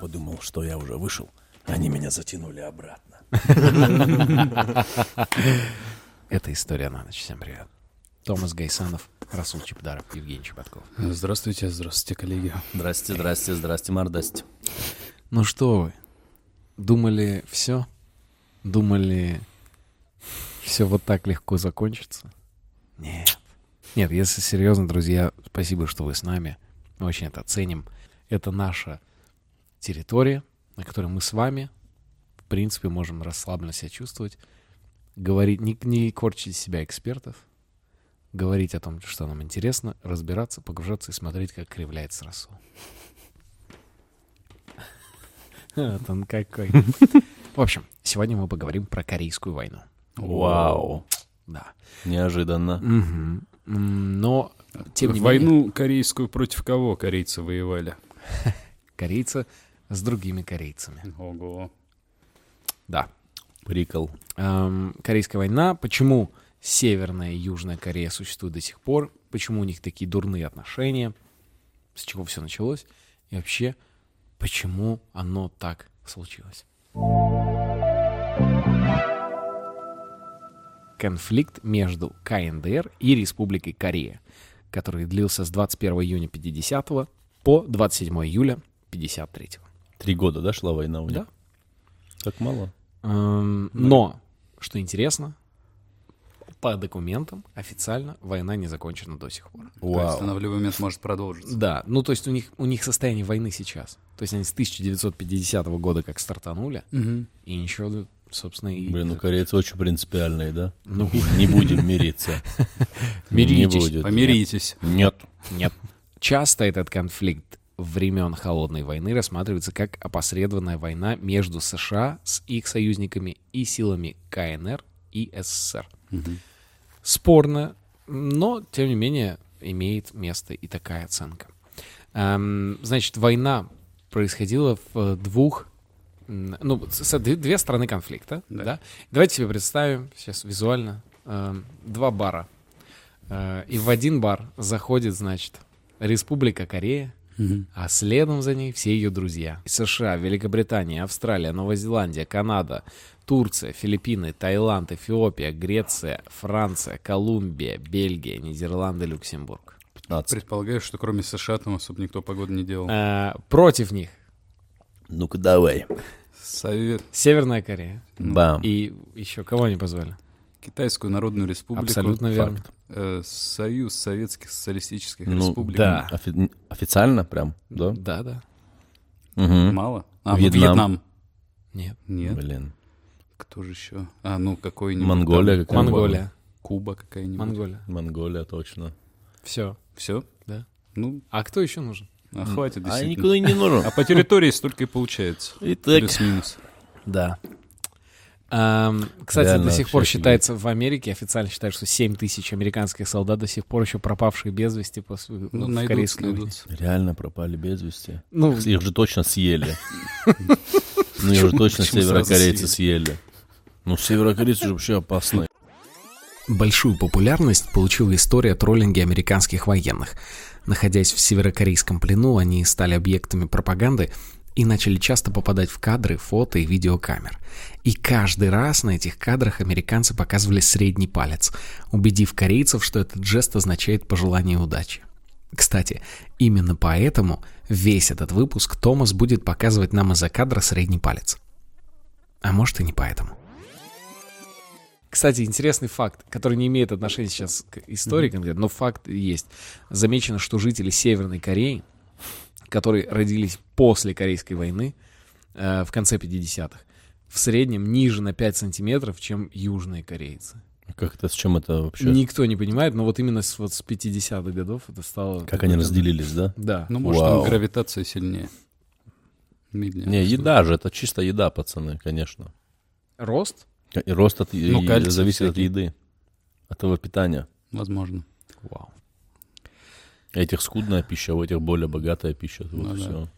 подумал, что я уже вышел, они меня затянули обратно. Это история на ночь. Всем привет. Томас Гайсанов, Расул Чепдаров, Евгений Чеботков. Здравствуйте, здравствуйте, коллеги. Здрасте, здрасте, здрасте, мордасте. Ну что вы, думали все? Думали, все вот так легко закончится? Нет. Нет, если серьезно, друзья, спасибо, что вы с нами. Мы очень это ценим. Это наша территория, на которой мы с вами, в принципе, можем расслабленно себя чувствовать, говорить, не, не корчить из себя экспертов, говорить о том, что нам интересно, разбираться, погружаться и смотреть, как кривляется Расул. Вот он какой. В общем, сегодня мы поговорим про Корейскую войну. Вау. Да. Неожиданно. Но, тем не менее, Войну корейскую против кого корейцы воевали? корейцы с другими корейцами. Ого. Да. Прикол. Эм, Корейская война. Почему Северная и Южная Корея существуют до сих пор? Почему у них такие дурные отношения? С чего все началось? И вообще, почему оно так случилось? Конфликт между КНДР и Республикой Корея, который длился с 21 июня 50 по 27 июля 53 Три года, да, шла война у них? Да. Так мало? Эм, Но, что интересно, по документам официально война не закончена до сих пор. То есть она Вау. в любой момент может продолжиться. Да, ну то есть у них, у них состояние войны сейчас. То есть они с 1950 года как стартанули, Мгм. и ничего, собственно, и... Блин, ну корейцы очень принципиальные, да? Ну, Не будем мириться. Миритесь. Не будет. Помиритесь. Нет. Нет. Часто этот конфликт времен Холодной войны рассматривается как опосредованная война между США с их союзниками и силами КНР и СССР. Мгм. Спорно, но, тем не менее, имеет место и такая оценка. Эм, значит, война происходила в э, двух... Ну, две стороны конфликта. Да. Да. Давайте себе представим сейчас визуально эм, два бара. Э, и в один бар заходит, значит, Республика Корея, А следом за ней все ее друзья. США, Великобритания, Австралия, Новая Зеландия, Канада, Турция, Филиппины, Таиланд, Эфиопия, Греция, Франция, Колумбия, Бельгия, Нидерланды, Люксембург. 15. Предполагаю, что кроме США там особо никто погоду не делал. Э, против них Ну-ка давай. Совет, Северная Корея. Бам. И еще кого они позвали? Китайскую Народную Республику, Абсолютно верно. Факт. Э, Союз Советских Социалистических Ну, Республик. да. Офи- Официально прям, да? Да, да. Мгм. Мало? А, Вьетнам. Вьетнам. Нет. Нет. Блин. Кто же еще? А, ну какой-нибудь. Монголия там, какая-нибудь. Монголия. Куба какая-нибудь. Монголия. Монголия, точно. Все. Все? Да. Ну, А кто еще нужен? а хватит А никуда и не нужен. А по территории столько и получается. Итак, Плюс-минус. Да. Эм, кстати, Реально до сих пор считается в Америке, официально считают, что 7 тысяч американских солдат до сих пор еще пропавшие без вести после, Ну, в найдутся, Корейской войне. найдутся. реально пропали без вести. Ну, Их же точно съели. Ну, их же точно северокорейцы съели. Ну, северокорейцы же вообще опасные. Большую популярность получила история троллинги американских военных. Находясь в северокорейском плену, они стали объектами пропаганды и начали часто попадать в кадры, фото и видеокамер. И каждый раз на этих кадрах американцы показывали средний палец, убедив корейцев, что этот жест означает пожелание удачи. Кстати, именно поэтому весь этот выпуск Томас будет показывать нам из-за кадра средний палец. А может и не поэтому. Кстати, интересный факт, который не имеет отношения сейчас к истории конкретно, но факт есть. Замечено, что жители Северной Кореи, которые родились после Корейской войны э, в конце 50-х, в среднем ниже на 5 сантиметров, чем южные корейцы. Как это, с чем это вообще? Никто не понимает, но вот именно с, вот с 50-х годов это стало... Как они разделились, да? Да. Ну, может, Вау. там гравитация сильнее. Медленнее. Не, еда же, это чисто еда, пацаны, конечно. Рост? И рост от, Ну, и кальций зависит от всякий. еды, от его питания. Возможно. Вау. Этих скудная пища, у этих более богатая пища. Вот Ну и да.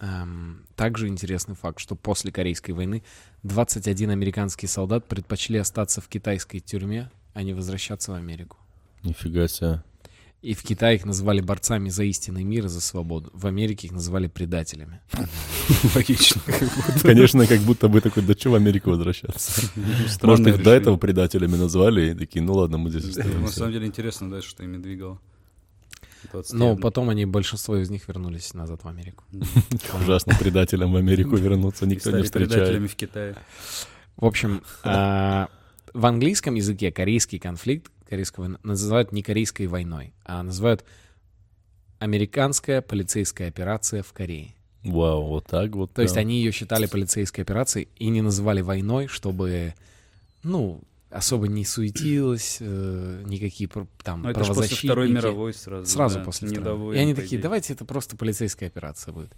Эм, также интересный факт, что после Корейской войны 21 американский солдат предпочли остаться в китайской тюрьме, а не возвращаться в Америку. Нифига себе. И в Китае их называли борцами за истинный мир и за свободу. В Америке их называли предателями. Логично. Конечно, как будто бы такой, да что в Америку возвращаться? Может, их до этого предателями назвали, и такие, ну ладно, мы здесь На самом деле интересно дальше, что ими двигало. Но потом они, большинство из них вернулись назад в Америку. Ужасно предателям в Америку вернуться никто не стали предателями встречает. в Китае. В общем, а, в английском языке корейский конфликт корейская война называют не корейской войной, а называют американская полицейская операция в Корее. Вау, вот так вот. То есть они ее считали полицейской операцией и не называли войной, чтобы, ну, особо не суетилось, э, никакие там Ну, это же после Второй мировой сразу. Сразу да, после Второй. И они такие, давайте это просто полицейская операция будет.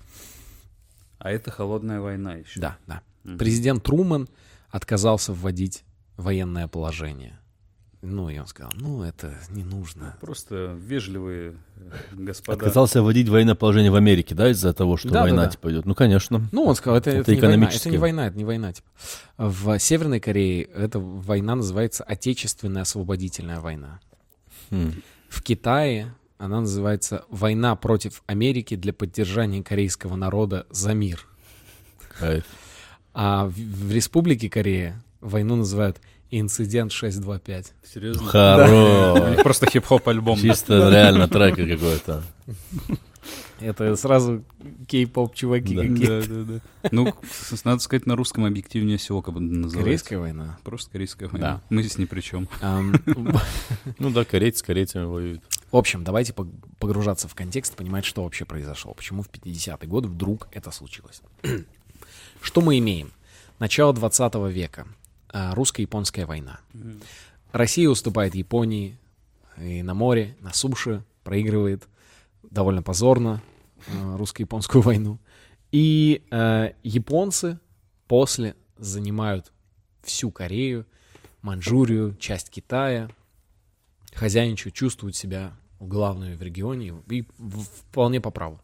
А это холодная война еще. Да, да. Мгм. Президент Труман отказался вводить военное положение. Ну, и он сказал, ну, это не нужно. Просто вежливые э, господа. Отказался вводить военное положение в Америке, да, из-за того, что Да, да, война да. типа идет. Ну, конечно. Ну, он сказал, это, Это это, не война, это не война, это не война. Типа. В Северной Корее эта война называется Отечественная освободительная война. Хм. В Китае она называется «Война против Америки для поддержания корейского народа за мир». Кайф. А в, в Республике Корея войну называют «Инцидент 625». Серьезно? Хорош. просто хип-хоп альбом. Чисто реально трек какой-то. Это сразу кей-поп чуваки Да. какие-то. Да, да, да. Ну, надо сказать, на русском объективнее всего как бы называется. Корейская война. Просто корейская война. Да. Мы здесь ни при чем. Ну да, корейцы с корейцами воюют. В общем, давайте пог- погружаться в контекст, понимать, что вообще произошло. Почему в 50-е годы вдруг это случилось. Что мы имеем? Начало 20 века. А, Русско-японская война. Россия уступает Японии и на море, на суше, проигрывает довольно позорно э, русско-японскую войну. И э, японцы после занимают всю Корею, Манчжурию, часть Китая, хозяйничают, чувствуют себя главными в регионе и вполне по праву.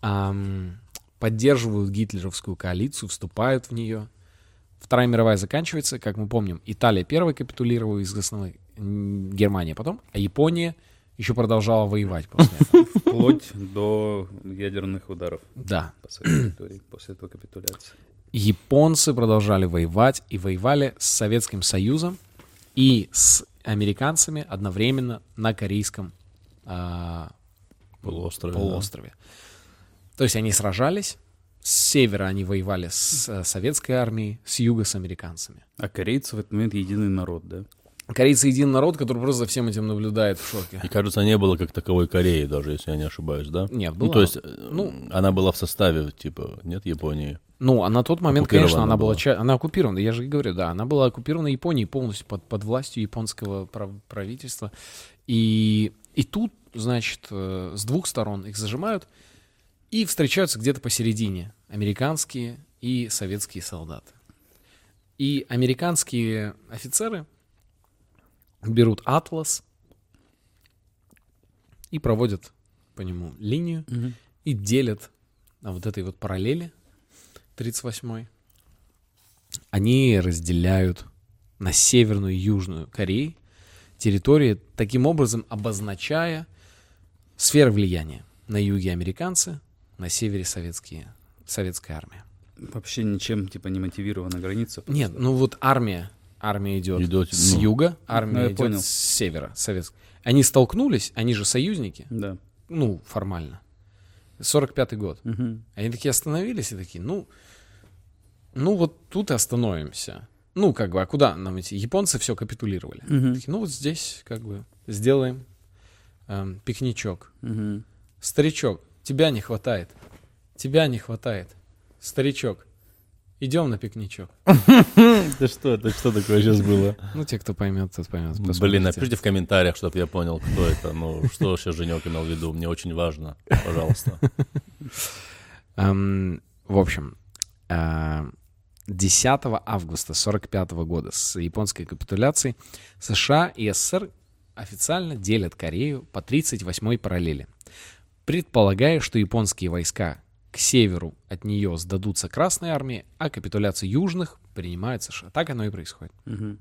Ам, поддерживают гитлеровскую коалицию, вступают в нее. Вторая мировая заканчивается, как мы помним, Италия первой капитулировала из основной, Германия потом, а Япония еще продолжала воевать после этого. Вплоть до ядерных ударов Да. по своей территории после этого капитуляции. Японцы продолжали воевать и воевали с Советским Союзом и с американцами одновременно на корейском а, Полуострове, да. полуострове. То есть они сражались, с севера они воевали с э, советской армией, с юга с американцами. А корейцы в этот момент единый народ, да? Корейцы единый народ, который просто за всем этим наблюдает в шоке. И, кажется, не было как таковой Кореи даже, если я не ошибаюсь, да? Нет, Ну, была. то есть, Ну- ну, она была в составе, типа, нет Японии. Ну, а на тот момент, конечно, она была, была. она оккупирована, я же и говорю, да, она была оккупирована Японией полностью под, под властью японского прав- правительства. И, и тут, значит, э, с двух сторон их зажимают и встречаются где-то посередине американские и советские солдаты. И американские офицеры берут атлас и проводят по нему линию и делят на вот этой вот параллели 38-й. Они разделяют на северную и южную Кореи территории, таким образом обозначая сферы влияния. На юге американцы, на севере советские, советская армия. Вообще ничем, типа, не мотивирована граница. Нет, ну вот армия, армия идет Идет, с ну. юга, армия Ну, идет понял. с севера, советская. Они столкнулись, они же союзники, Да. ну, формально. 45-й год. Мгм. Они такие остановились и такие, ну, ну вот тут и остановимся. Ну, как бы, а куда нам идти? Японцы все капитулировали. Мгм. Такие, ну, вот здесь, как бы, сделаем эм, пикничок. Мгм. Старичок, тебя не хватает. Тебя не хватает. Старичок, идем на пикничок. Это что, это что такое сейчас было? Ну, те, кто поймет, тот поймет. Блин, напишите в комментариях, чтобы я понял, кто это. Ну, что сейчас Женек имел в виду. Мне очень важно. Пожалуйста. Эм, в общем, э, 10 августа 45 года с японской капитуляцией США и СССР официально делят Корею по 38-й параллели, предполагая, что японские войска к северу от нее сдадутся Красной армии, а капитуляцию южных принимает США. Так оно и происходит. Мгм.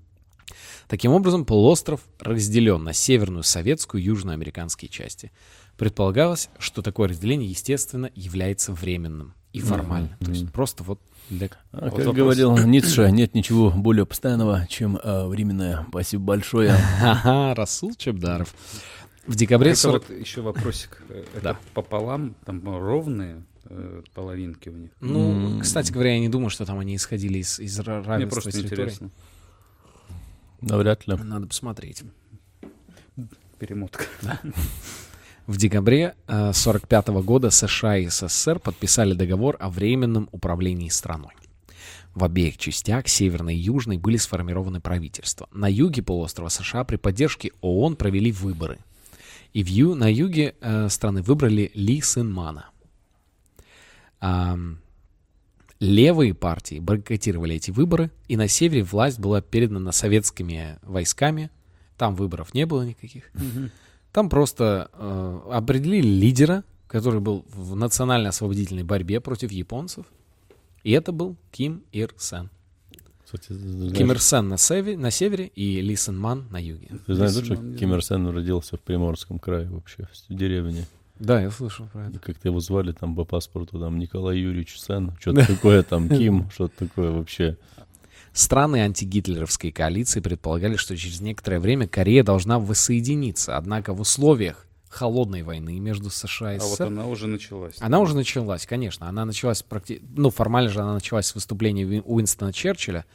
Таким образом, полуостров разделен на северную советскую и южноамериканские части. Предполагалось, что такое разделение, естественно, является временным и формальным. То есть просто вот для... А, вот как вопрос. говорил Ницше, нет ничего более постоянного, чем а, временное. Спасибо большое. Ага, Расул Чебдаров. В декабре Это 40... вот еще вопросик. Э, Это Да. пополам, там ровные э, половинки у них. Ну, кстати говоря, я не думаю, что там они исходили из, из ра- Мне равенства просто территорий. интересно. Навряд ли. Надо посмотреть. Перемотка. В декабре 1945 года США и СССР подписали договор о временном управлении страной. В обеих частях, северной и южной, были сформированы правительства. На юге полуострова США при поддержке ООН провели выборы. И в ю- на юге э, страны выбрали Ли Сынмана. Левые партии бойкотировали эти выборы, и на севере власть была передана советскими войсками. Там выборов не было никаких. Там просто э, определили лидера, который был в национально-освободительной борьбе против японцев. И это был Ким Ир Сен. Кстати, знаешь, Ким Ир Сен на, севере, на севере и Ли Сен Ман на юге. Ты знаешь, Если что Ким Ир Сен родился в Приморском крае вообще, в деревне. Да, я слышал про это. Как-то его звали там по паспорту, там Николай Юрьевич Сен, что-то такое, там Ким, что-то такое вообще. Страны антигитлеровской коалиции предполагали, что через некоторое время Корея должна воссоединиться. Однако в условиях холодной войны между США и А вот СССР она уже началась. Она уже началась, конечно. Она началась практи... Ну, формально же она началась с выступления Уин- Уинстона Черчилля,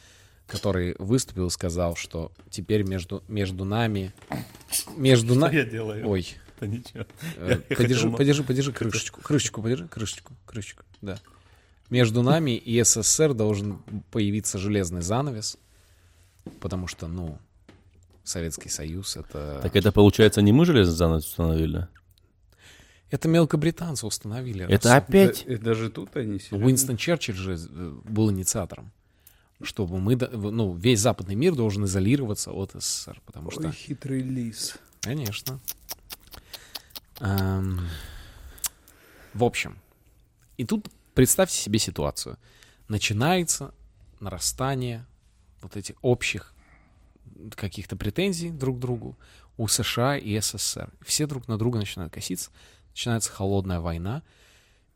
который выступил и сказал, что теперь между, между нами... Между нами... я делаю? Ой. Да ничего. э, Подержи, подержи, подержи крышечку. Крышечку подержи, крышечку, крышечку, да. Между нами и СССР должен появиться железный занавес, потому что, ну, Советский Союз — это... Так это получается не мы железный занавес установили? Это мелкобританцы установили. Это Расул. опять? Да- даже тут они серьезно? Уинстон Черчилль же э, был инициатором, чтобы мы, ну, весь западный мир должен изолироваться от СССР, потому что, Ой, хитрый лис. конечно. Эм, в общем, и тут представьте себе ситуацию. Начинается нарастание вот этих общих каких-то претензий друг к другу у США и СССР. Все друг на друга начинают коситься, начинается холодная война,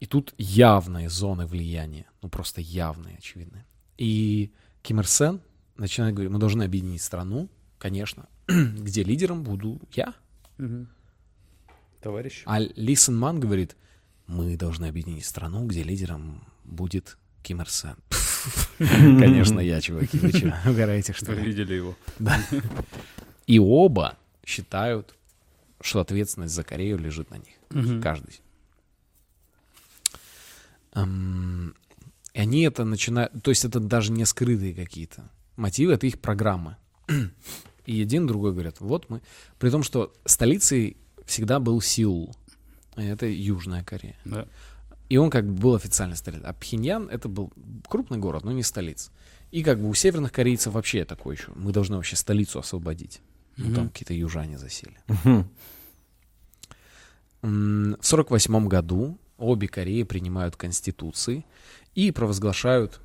и тут явные зоны влияния, ну просто явные, очевидные. И Ким Ир Сен начинает говорить, мы должны объединить страну, конечно, где лидером буду я. Мгм. Товарищ. А Ли Сен Ман говорит, мы должны объединить страну, где лидером будет Ким Ир Сен. Конечно, я, чуваки, вы что, угораете, что Вы ли? видели его? И оба считают, что ответственность за Корею лежит на них. Каждый. И они это начинают... То есть это даже не скрытые какие-то мотивы, это их программы. И один другой говорят, вот мы... При том, что столицей всегда был Сеул. Это Южная Корея. Да. И он как бы был официально столицей. А Пхеньян это был крупный город, но не столица. И как бы у северных корейцев вообще такое еще. Мы должны вообще столицу освободить. Ну, там какие-то южане засели. М, В сорок восьмом году обе Кореи принимают конституции и провозглашают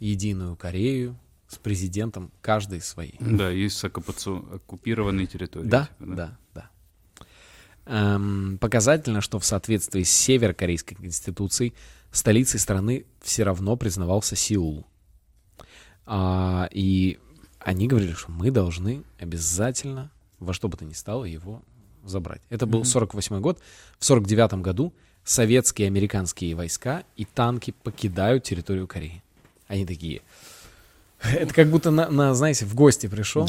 единую Корею с президентом каждой своей. Да, есть оккупированные территории. Да, типа, да, да. Эм, показательно, что в соответствии с северокорейской конституцией столицей страны все равно признавался Сеул. А, и они говорили, что мы должны обязательно во что бы то ни стало его забрать. Это был 48 год. В 49 году советские и американские войска и танки покидают территорию Кореи. Они такие... Это как будто, на, на, знаете, в гости пришел,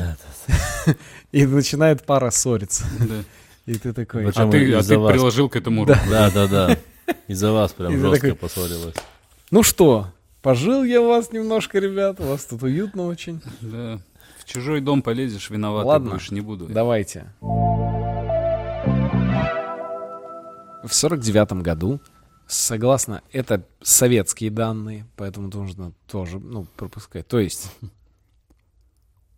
и начинает пара ссориться. Да. И ты такой... А ты, а ты вас. приложил к этому руку. Да, да, да. Из-за вас прям И жестко такой- поссорилась. Ну что, пожил я у вас немножко, ребят, у вас тут уютно очень. Да. В чужой дом полезешь, виноватый Ладно. будешь, не буду. Давайте. В сорок девятом году, согласно, это советские данные, поэтому нужно тоже, ну, пропускать. То есть,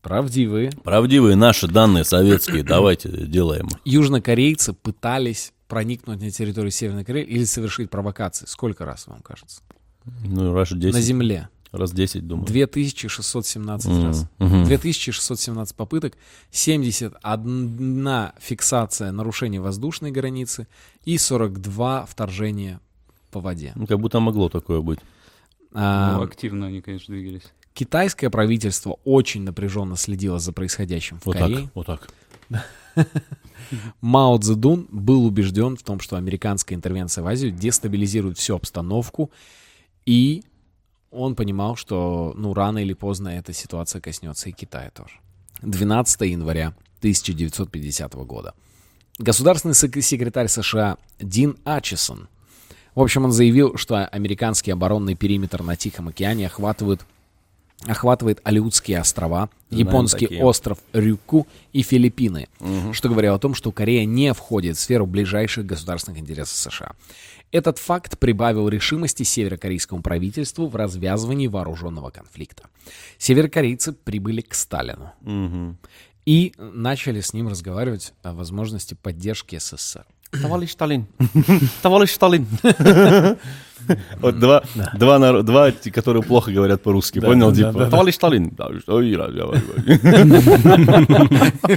правдивые. Правдивые наши данные советские, давайте делаем. Южнокорейцы пытались проникнуть на территорию Северной Кореи или совершить провокации. Сколько раз, вам кажется? Ну, раз На 10. земле. Раз 10, думаю. 2617 М, раз. мгм. 2617 попыток, 71 фиксация нарушений воздушной границы и 42 вторжения по воде. Ну, Как будто могло такое быть. А, Ну, активно они, конечно, двигались. Китайское правительство очень напряженно следило за происходящим в Вот Корее. так, вот так. Мао Цзэдун был убежден в том, что американская интервенция в Азию дестабилизирует всю обстановку, и он понимал, что ну, рано или поздно эта ситуация коснется и Китая тоже. 12 января 1950 года. Государственный сек- секретарь США Дин Ачесон, в общем, он заявил, что американский оборонный периметр на Тихом океане охватывает охватывает Алиутские острова, Знаем японский такие. остров Рюкю и Филиппины, что говорило о том, что Корея не входит в сферу ближайших государственных интересов США. Этот факт прибавил решимости северокорейскому правительству в развязывании вооруженного конфликта. Северокорейцы прибыли к Сталину Мгм. и начали с ним разговаривать о возможности поддержки СССР. Товарищ Сталин. Товарищ Сталин. Вот два, два, два, те, которые плохо говорят по-русски, понял? да, Типа, товарищ Сталин.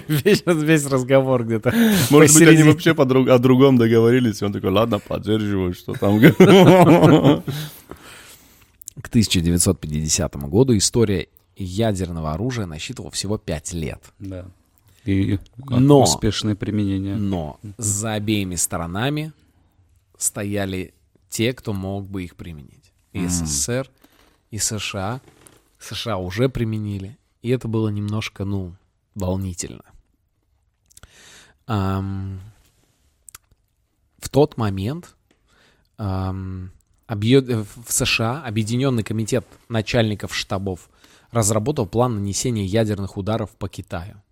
Весь, разговор где-то Может быть, они вообще о другом договорились, и он такой, ладно, поддерживаю, что там. К 1950 году история ядерного оружия насчитывала всего 5 лет. Да. И Но- успешное применение. Но за обеими сторонами стояли те, кто мог бы их применить. И СССР, и США. США уже применили. И это было немножко, ну, волнительно. Ам, в тот момент ам, объё- э, в США Объединенный комитет начальников штабов разработал план нанесения ядерных ударов по Китаю.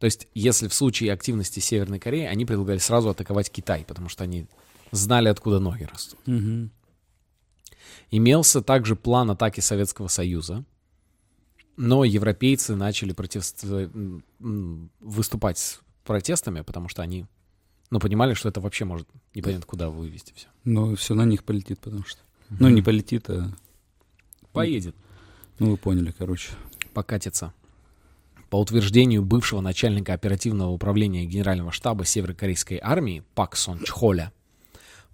То есть, если в случае активности Северной Кореи, они предлагали сразу атаковать Китай, потому что они знали, откуда ноги растут. Мгм. Имелся также план атаки Советского Союза, но европейцы начали м, выступать с протестами, потому что они ну, понимали, что это вообще может непонятно куда вывести все. Ну, все на них полетит, потому что... Ну, не полетит, а... Поедет. Ну, вы поняли, короче. покатится. По утверждению бывшего начальника оперативного управления Генерального штаба Северокорейской армии Пак Сон Чхоля,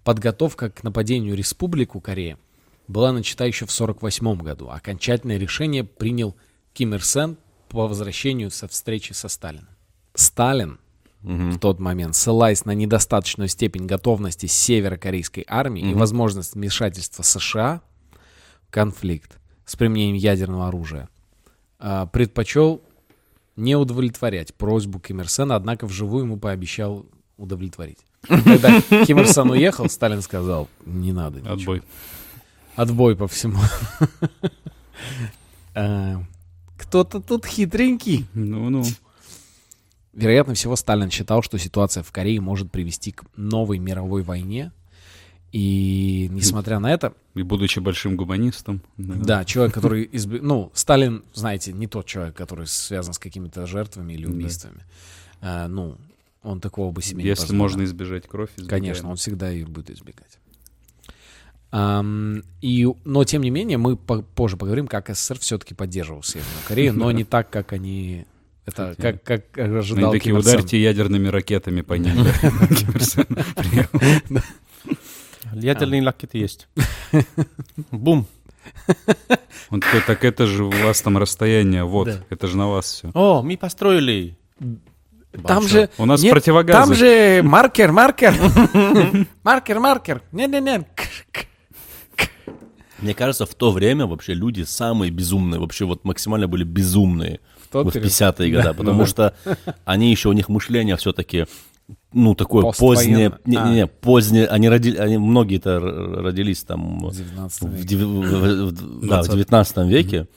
подготовка к нападению Республику Корея была начата еще в 1948 году. Окончательное решение принял Ким Ир Сен по возвращению со встречи со Сталином. Сталин в тот момент, ссылаясь на недостаточную степень готовности северокорейской армии и возможность вмешательства США в конфликт с применением ядерного оружия, а, предпочел не удовлетворять просьбу Ким Ир Сена, однако вживую ему пообещал удовлетворить. Когда Ким Ир Сен уехал, Сталин сказал, не надо ничего. Отбой. Отбой по всему. А, Кто-то тут хитренький. Ну-ну. Вероятно всего, Сталин считал, что ситуация в Корее может привести к новой мировой войне. И несмотря на это, И будучи большим гуманистом. да, человек, который... изб- Ну, Сталин, знаете, не тот человек, который связан с какими-то жертвами или Да. убийствами. А, ну, он такого бы себе не Если позволил. можно избежать кровь, избегаем. Конечно, он всегда ее будет избегать. Ам, и, но, тем не менее, мы по- позже поговорим, как СССР все-таки поддерживал Северную Корею, но не так, как они... Это как, как Они ожидал такие, Ир Сен. ударьте ядерными ракетами по ним. Ядерные ракеты есть. Бум. Он такой, так это же у вас там расстояние, вот, это же на вас все. О, мы построили. Там Большой. же... У нас нет, противогазы. Там же маркер, маркер. Маркер, маркер. Не-не-не. Мне кажется, в то время вообще люди самые безумные, вообще вот максимально были безумные в период. 50-е годы, потому что они еще, у них мышление все-таки, ну, такое позднее, не, А. не, не, позднее, они, роди, они многие-то родились там В 19 в, веке. дев- в- в- да, в 20. 19 веке,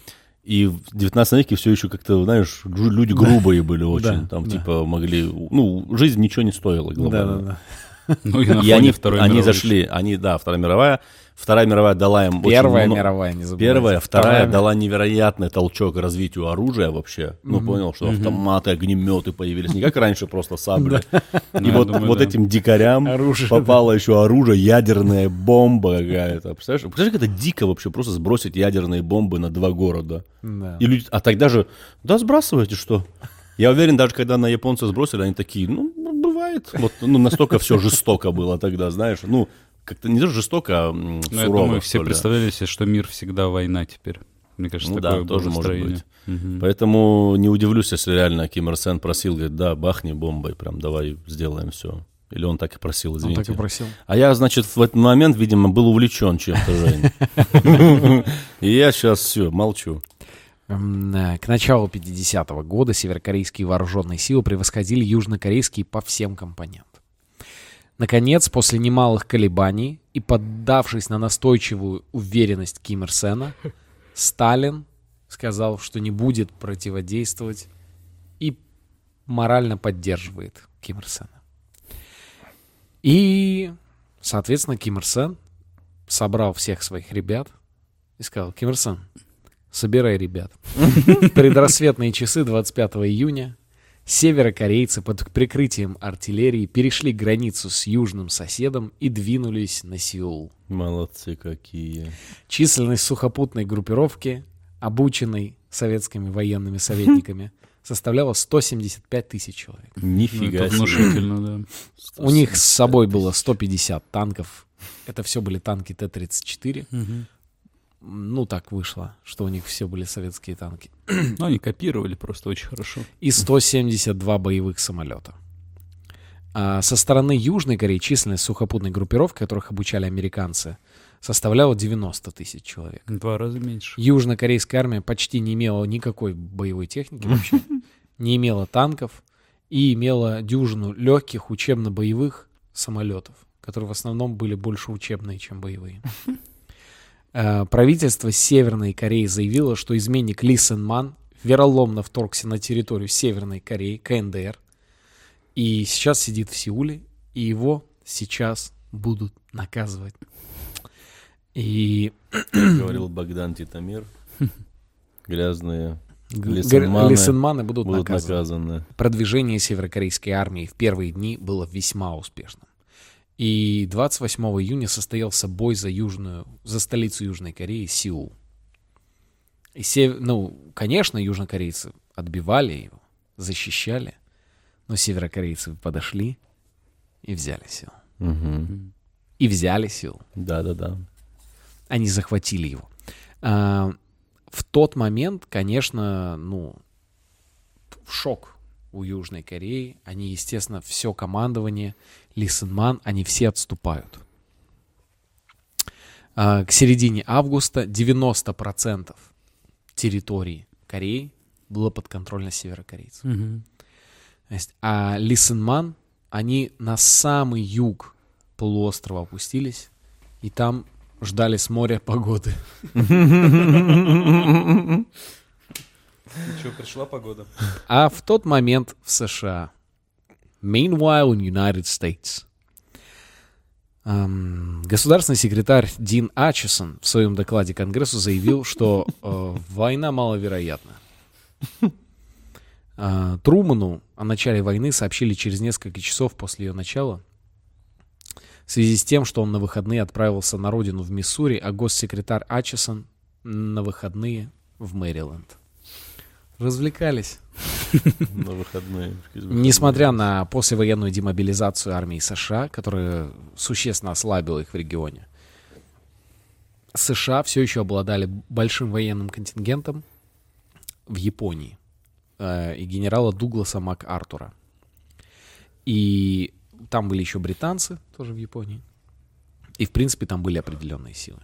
и в 19 веке все еще как-то, знаешь, люди грубые были очень, Да, там да. типа могли, ну, жизнь ничего не стоила глобально. Да-да-да. Ну и на И фоне они, Второй они мировой зашли, они, да, Вторая мировая. Вторая мировая дала им очень Первая много- мировая, не забывайте. Первая, вторая Вторая дала невероятный толчок развитию оружия вообще. Ну, понял, что автоматы, огнеметы появились. Не как раньше, просто сабли. И вот, вот этим дикарям попало еще оружие, ядерная бомба какая-то. Представляешь, представляешь, как это дико вообще просто сбросить ядерные бомбы на два города. Да. И люди, а тогда же, да, сбрасывайте, что? Я уверен, даже когда на японцев сбросили, они такие, ну, бывает. Вот, ну, настолько все жестоко было тогда, знаешь. Ну, как-то не даже жестоко, а Ну, я сурово, думаю, что все ли. представляли себе, что мир всегда война теперь. Мне кажется, Ну да, такое было тоже может настроение. быть. Мгм. Поэтому не удивлюсь, если реально Ким Ир Сен просил, говорит, да, бахни бомбой, прям давай сделаем все. Или он так и просил, Он извините. так и просил. А я, значит, в этот момент, видимо, был увлечен чем-то, Жень. И я сейчас все, молчу. Э, К началу 50-го года северокорейские вооруженные силы превосходили южнокорейские по всем компонентам. Наконец, после немалых колебаний и поддавшись на настойчивую уверенность Ким Ир Сена, Сталин сказал, что не будет противодействовать и морально поддерживает Ким Ир Сена. И, соответственно, Ким Ир Сен собрал всех своих ребят и сказал, Ким Ир Сен, собирай ребят. Предрассветные часы 25 июня северокорейцы под прикрытием артиллерии перешли границу с южным соседом и двинулись на Сеул. Молодцы какие. Численность сухопутной группировки, обученной советскими военными советниками, составляла 175 тысяч человек. Ну, Нифига это себе. внушительно, да. У них с собой было 150 танков. Это все были танки Т-34. Ну, так вышло, что у них все были советские танки. Ну, они копировали просто очень хорошо. и 172 боевых самолета. А со стороны Южной Кореи численность сухопутной группировки, которых обучали американцы, составляла 90 тысяч человек. Два раза меньше. Южнокорейская армия почти не имела никакой боевой техники вообще, не имела танков и имела дюжину легких учебно-боевых самолетов, которые в основном были больше учебные, чем боевые. Э, Правительство Северной Кореи заявило, что изменник Ли Сен Ман вероломно вторгся на территорию Северной Кореи, КНДР, и сейчас сидит в Сеуле, и его сейчас будут наказывать. И Как говорил Богдан Титамир, грязные Лисенманы лисенманы будут, будут наказаны. наказаны. Продвижение северокорейской армии в первые дни было весьма успешным. И 28 июня состоялся бой за южную, за столицу Южной Кореи, Сеул. И сев- ну, конечно, южнокорейцы отбивали его, защищали, но северокорейцы подошли и взяли Сеул. Мгм. И взяли Сеул. Да-да-да. Они захватили его. А, в тот момент, конечно, ну, шок у Южной Кореи. Они, естественно, все командование, Ли Сен Ман, они все отступают. А, к середине августа 90% территории Кореи было подконтрольно северокорейцев. То есть, а Ли Сен Ман, они на самый юг полуострова опустились, и там ждали с моря погоды. Что, пришла погода? А в тот момент в США. Meanwhile in United States. Эм, государственный секретарь Дин Ачесон в своем докладе Конгрессу заявил, что э, война маловероятна. А, Труману о начале войны сообщили через несколько часов после ее начала. В связи с тем, что он на выходные отправился на родину в Миссури, а госсекретарь Ачесон на выходные в Мэриленд. Развлекались. На выходные. Несмотря на послевоенную демобилизацию армии США, которая существенно ослабила их в регионе, США все еще обладали большим военным контингентом в Японии э, и генерала Дугласа МакАртура. И там были еще британцы, тоже в Японии. И, в принципе, там были определенные силы.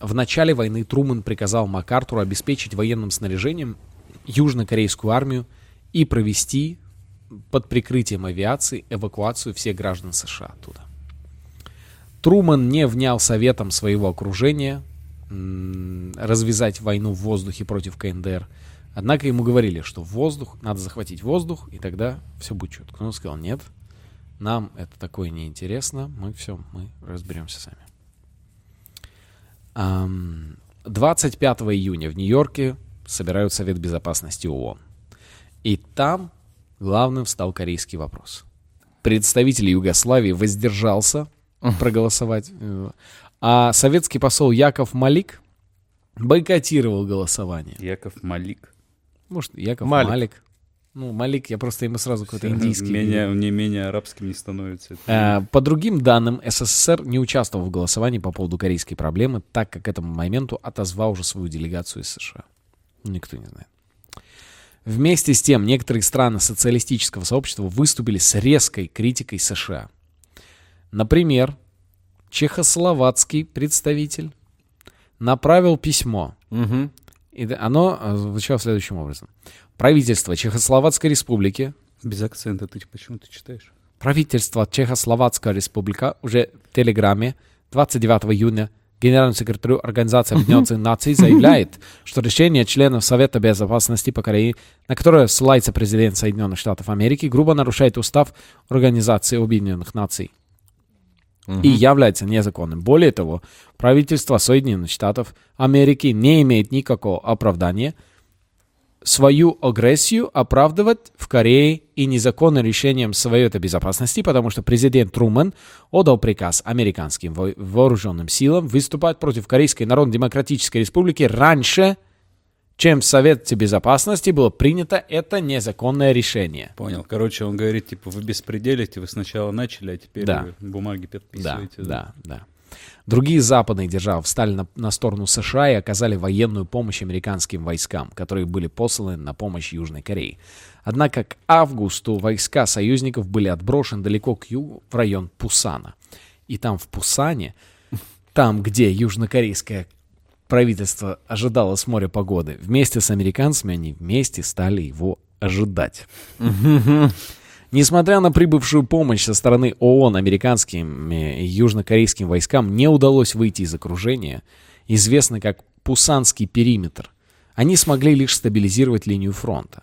В начале войны Трумэн приказал МакАртуру обеспечить военным снаряжением южнокорейскую армию и провести под прикрытием авиации эвакуацию всех граждан США оттуда. Труман не внял советом своего окружения развязать войну в воздухе против КНДР. Однако ему говорили, что воздух, надо захватить воздух, и тогда все будет четко. Но он сказал, нет, Нам это такое неинтересно. Мы все, мы разберемся сами. Ам, 25 июня в Нью-Йорке собирают Совет Безопасности ООН. И там главным стал корейский вопрос. Представитель Югославии воздержался проголосовать, э, а советский посол Яков Малик бойкотировал голосование. Яков Малик. Может, Яков Малик. Малик. Ну, Малик, я просто ему сразу какой-то индийский. Менее, не менее арабским не становится. Это Э, По другим данным, СССР не участвовал в голосовании по поводу корейской проблемы, так как к этому моменту отозвал уже свою делегацию из США. Никто не знает. Вместе с тем, некоторые страны социалистического сообщества выступили с резкой критикой США. Например, чехословацкий представитель направил письмо Мгм. и оно э, звучало следующим образом. Правительство Чехословацкой республики Без акцента ты почему ты читаешь? Правительство Чехословацкая республика уже в Телеграме 29 июня генеральному секретарю Организации Объединенных Наций заявляет, что решение членов Совета Безопасности по Корее, на которое ссылается президент Соединенных Штатов Америки, грубо нарушает устав Организации Объединенных Наций и является незаконным. Более того, правительство Соединенных Штатов Америки не имеет никакого оправдания свою агрессию оправдывать в Корее и незаконным решением Совета Безопасности, потому что президент Трумэн отдал приказ американским во- вооруженным силам выступать против Корейской Народно-Демократической Республики раньше, чем в Совете Безопасности было принято это незаконное решение. Понял. Короче, он говорит, типа, вы беспределите, вы сначала начали, а теперь Да. бумаги Да, подписываете. да, да. Другие западные державы встали на, на сторону США и оказали военную помощь американским войскам, которые были посланы на помощь Южной Корее. Однако к августу войска союзников были отброшены далеко к югу, в район Пусана. И там в Пусане, там, где южнокорейское правительство ожидало с моря погоды, вместе с американцами они вместе стали его ожидать. Несмотря на прибывшую помощь со стороны ООН американским и южнокорейским войскам не удалось выйти из окружения, известно как Пусанский периметр, они смогли лишь стабилизировать линию фронта.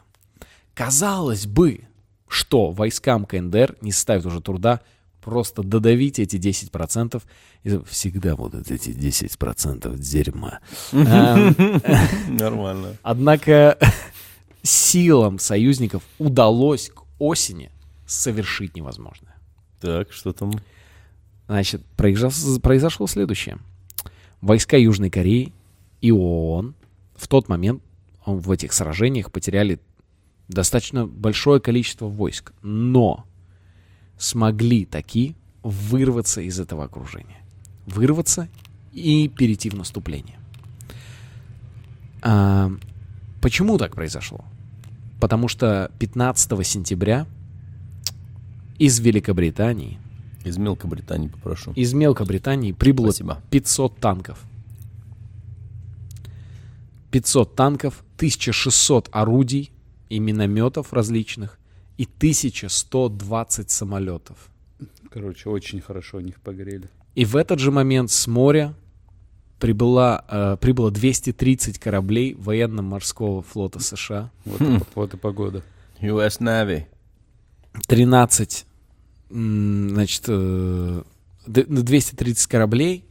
Казалось бы, что войскам КНДР не составит уже труда просто додавить эти 10%, и всегда будут эти 10% дерьма. Нормально. Однако силам союзников удалось к осени совершить невозможное. Так, что там? Значит, произошло, произошло следующее. Войска Южной Кореи и ООН в тот момент в этих сражениях потеряли достаточно большое количество войск, но смогли таки вырваться из этого окружения. Вырваться и перейти в наступление. А, почему так произошло? Потому что 15 сентября из Великобритании, Из Мелкобритании попрошу. из Мелкобритании прибыло Спасибо. 500 танков. 500 танков, 1600 орудий и минометов различных и 1120 самолетов. Короче, очень хорошо у них погорели. И в этот же момент с моря прибыла, э, прибыло 230 кораблей военно-морского флота США, Хм. вот и погода. US Navy. 13, м, значит, э, д- 230 кораблей,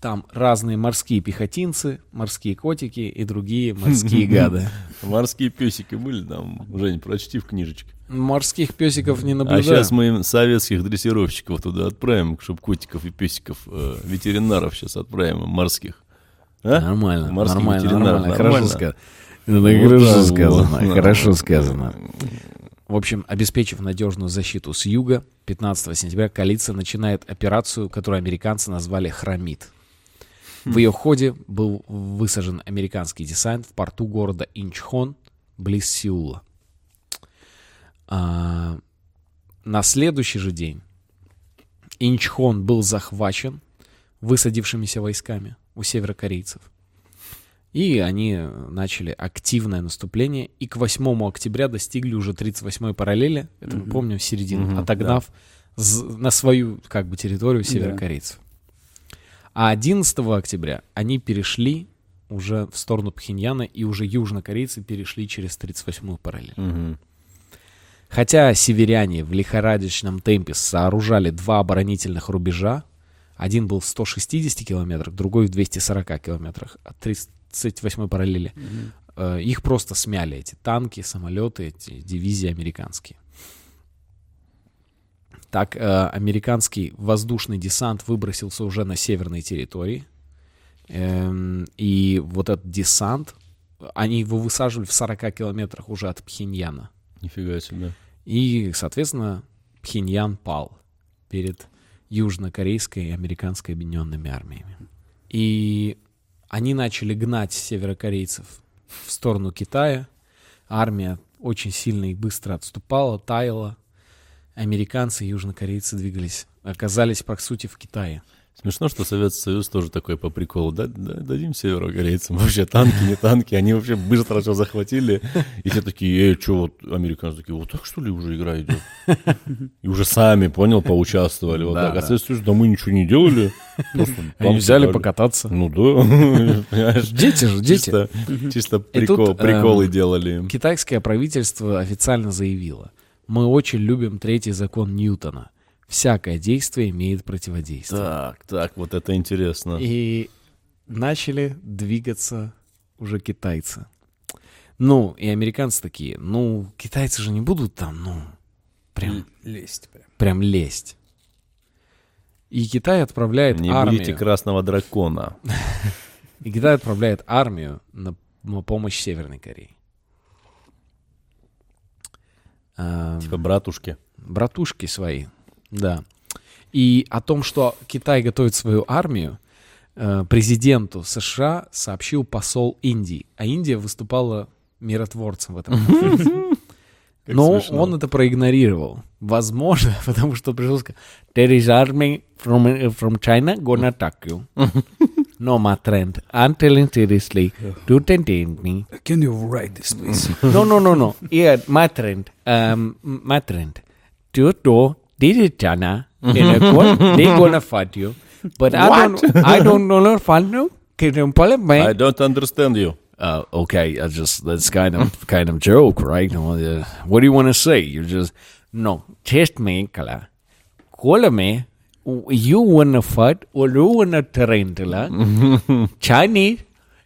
там разные морские пехотинцы, морские котики и другие морские гады. Морские песики были там? Жень, прочти в книжечке. Морских песиков не А наблюдаю. сейчас мы им советских дрессировщиков туда отправим, чтобы котиков и песиков, э, ветеринаров сейчас отправим, морских. А? Нормально, Морских нормально, ветеринаров, нормально, хорошо нормально? сказано. Хорошо сказано, хорошо сказано. В общем, обеспечив надежную защиту с юга, 15 сентября коалиция начинает операцию, которую американцы назвали «Хромит». В ее ходе был высажен американский десант в порту города Инчхон, близ Сеула. А, на следующий же день Инчхон был захвачен высадившимися войсками у северокорейцев. И они э, начали активное наступление, и к 8 октября достигли уже 38-й параллели, это мы помним, середину, Мгм, отогнав з- на свою как бы территорию северокорейцев. А 11 октября они перешли уже в сторону Пхеньяна, и уже южнокорейцы перешли через 38-ю параллель. Мгм. Хотя северяне в лихорадочном темпе сооружали два оборонительных рубежа, один был в 160 километрах, другой в 240 километрах от 38 параллели, э, их просто смяли, эти танки, самолеты, эти дивизии американские. Так, э, американский воздушный десант выбросился уже на северной территории. Эм, и вот этот десант, они его высаживали в 40 километрах уже от Пхеньяна. Нифига себе. И, соответственно, Пхеньян пал перед южнокорейской и американской объединенными армиями. И они начали гнать северокорейцев в сторону Китая. Армия очень сильно и быстро отступала, таяла. Американцы и южнокорейцы двигались, оказались, по сути, в Китае. Смешно, что Советский Союз тоже такой по приколу. Да, да, дадим северокорейцам вообще танки, не танки. Они вообще быстро все захватили. И все такие, эй, что вот американцы такие, вот так что ли уже игра идет? И уже сами, понял, поучаствовали. Вот Да, так. А. Советский Союз, да мы ничего не делали. Они взяли дали. покататься. Ну да? Дети же, дети. Чисто, чисто И тут, прикол, приколы эм, делали. Китайское правительство официально заявило, мы очень любим третий закон Ньютона. Всякое действие имеет противодействие. Так, так, вот это интересно. И начали двигаться уже китайцы. Ну, и американцы такие, ну, китайцы же не будут там, ну, прям, Лезть прям. прям лезть. И Китай отправляет Не армию. будите красного дракона. И Китай отправляет армию на, на помощь Северной Корее. Типа братушки. братушки свои, да. И о том, что Китай готовит свою армию, э, президенту США сообщил посол Индии, а Индия выступала миротворцем в этом конфликте. Но смешно. он это проигнорировал. Возможно, потому что пришел сказать, there is army from, uh, from China gonna attack you. no, my friend, I'm telling seriously, do entertain me. Can you write this, please? No, no, no, no. Yeah, my friend, um, my friend, do do this is China, and uh, what- they gonna fight you. But I don't, I don't know fight you. Can you follow me? I don't understand you. uh, okay, I just that's kind of kind of joke, right? Well, uh, what do you want to say? You just no test me, kala. Call me. You wanna fight or you wanna tarantula? Chinese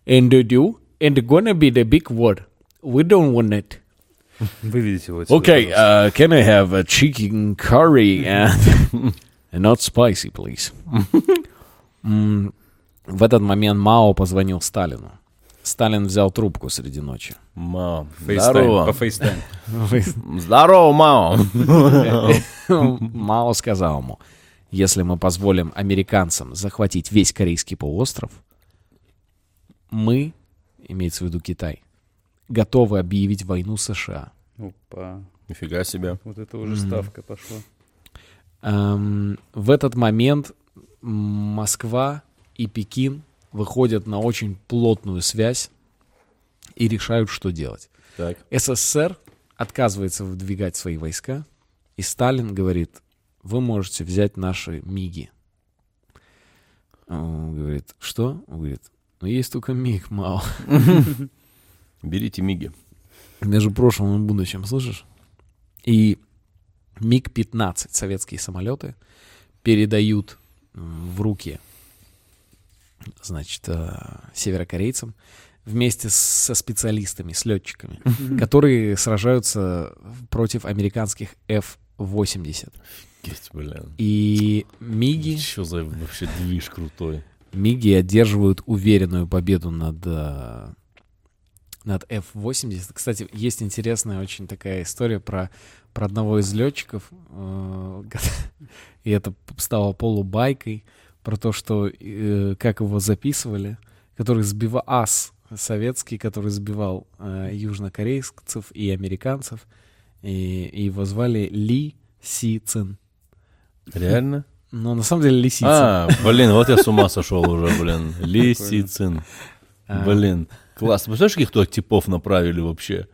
and you and gonna be the big word. We don't want it. Выведите его отсюда, Okay, uh, can I have a chicken curry and and not spicy, please? М, В этот момент Мао позвонил Сталину. Сталин взял трубку среди ночи. Мао. Здорово. По FaceTime. Здорово, Мао. Мао сказал ему, если мы позволим американцам захватить весь корейский полуостров, мы, имеется в виду Китай, готовы объявить войну США. Опа. Нифига себе. Вот это уже ставка пошла. Эм, в этот момент Москва и Пекин выходят на очень плотную связь и решают, что делать. Так. СССР отказывается выдвигать свои войска, и Сталин говорит, вы можете взять наши МИГи. Он говорит, что? Он говорит, ну есть только МИГ, мало. Берите миги. Между прошлым и будущим, слышишь? И МиГ-15, советские самолеты, передают в руки, значит, э, северокорейцам вместе со специалистами, с летчиками, которые сражаются против американских F-80. Офигеть, блин. И МиГи, Что за вообще движ крутой? МиГи одерживают уверенную победу над, э, над F-80. Кстати, есть интересная очень такая история про, про одного из летчиков, э, и это стало полубайкой, про то, что э, как его записывали, который сбивал ас советский, который сбивал э, южнокорейцев и американцев, и, и его звали Ли Си Цин. Реально? Но на самом деле лисица. А, блин, вот я с ума сошел уже, блин. Лисицин. А. Блин, класс. Представляешь, каких туда типов направили вообще?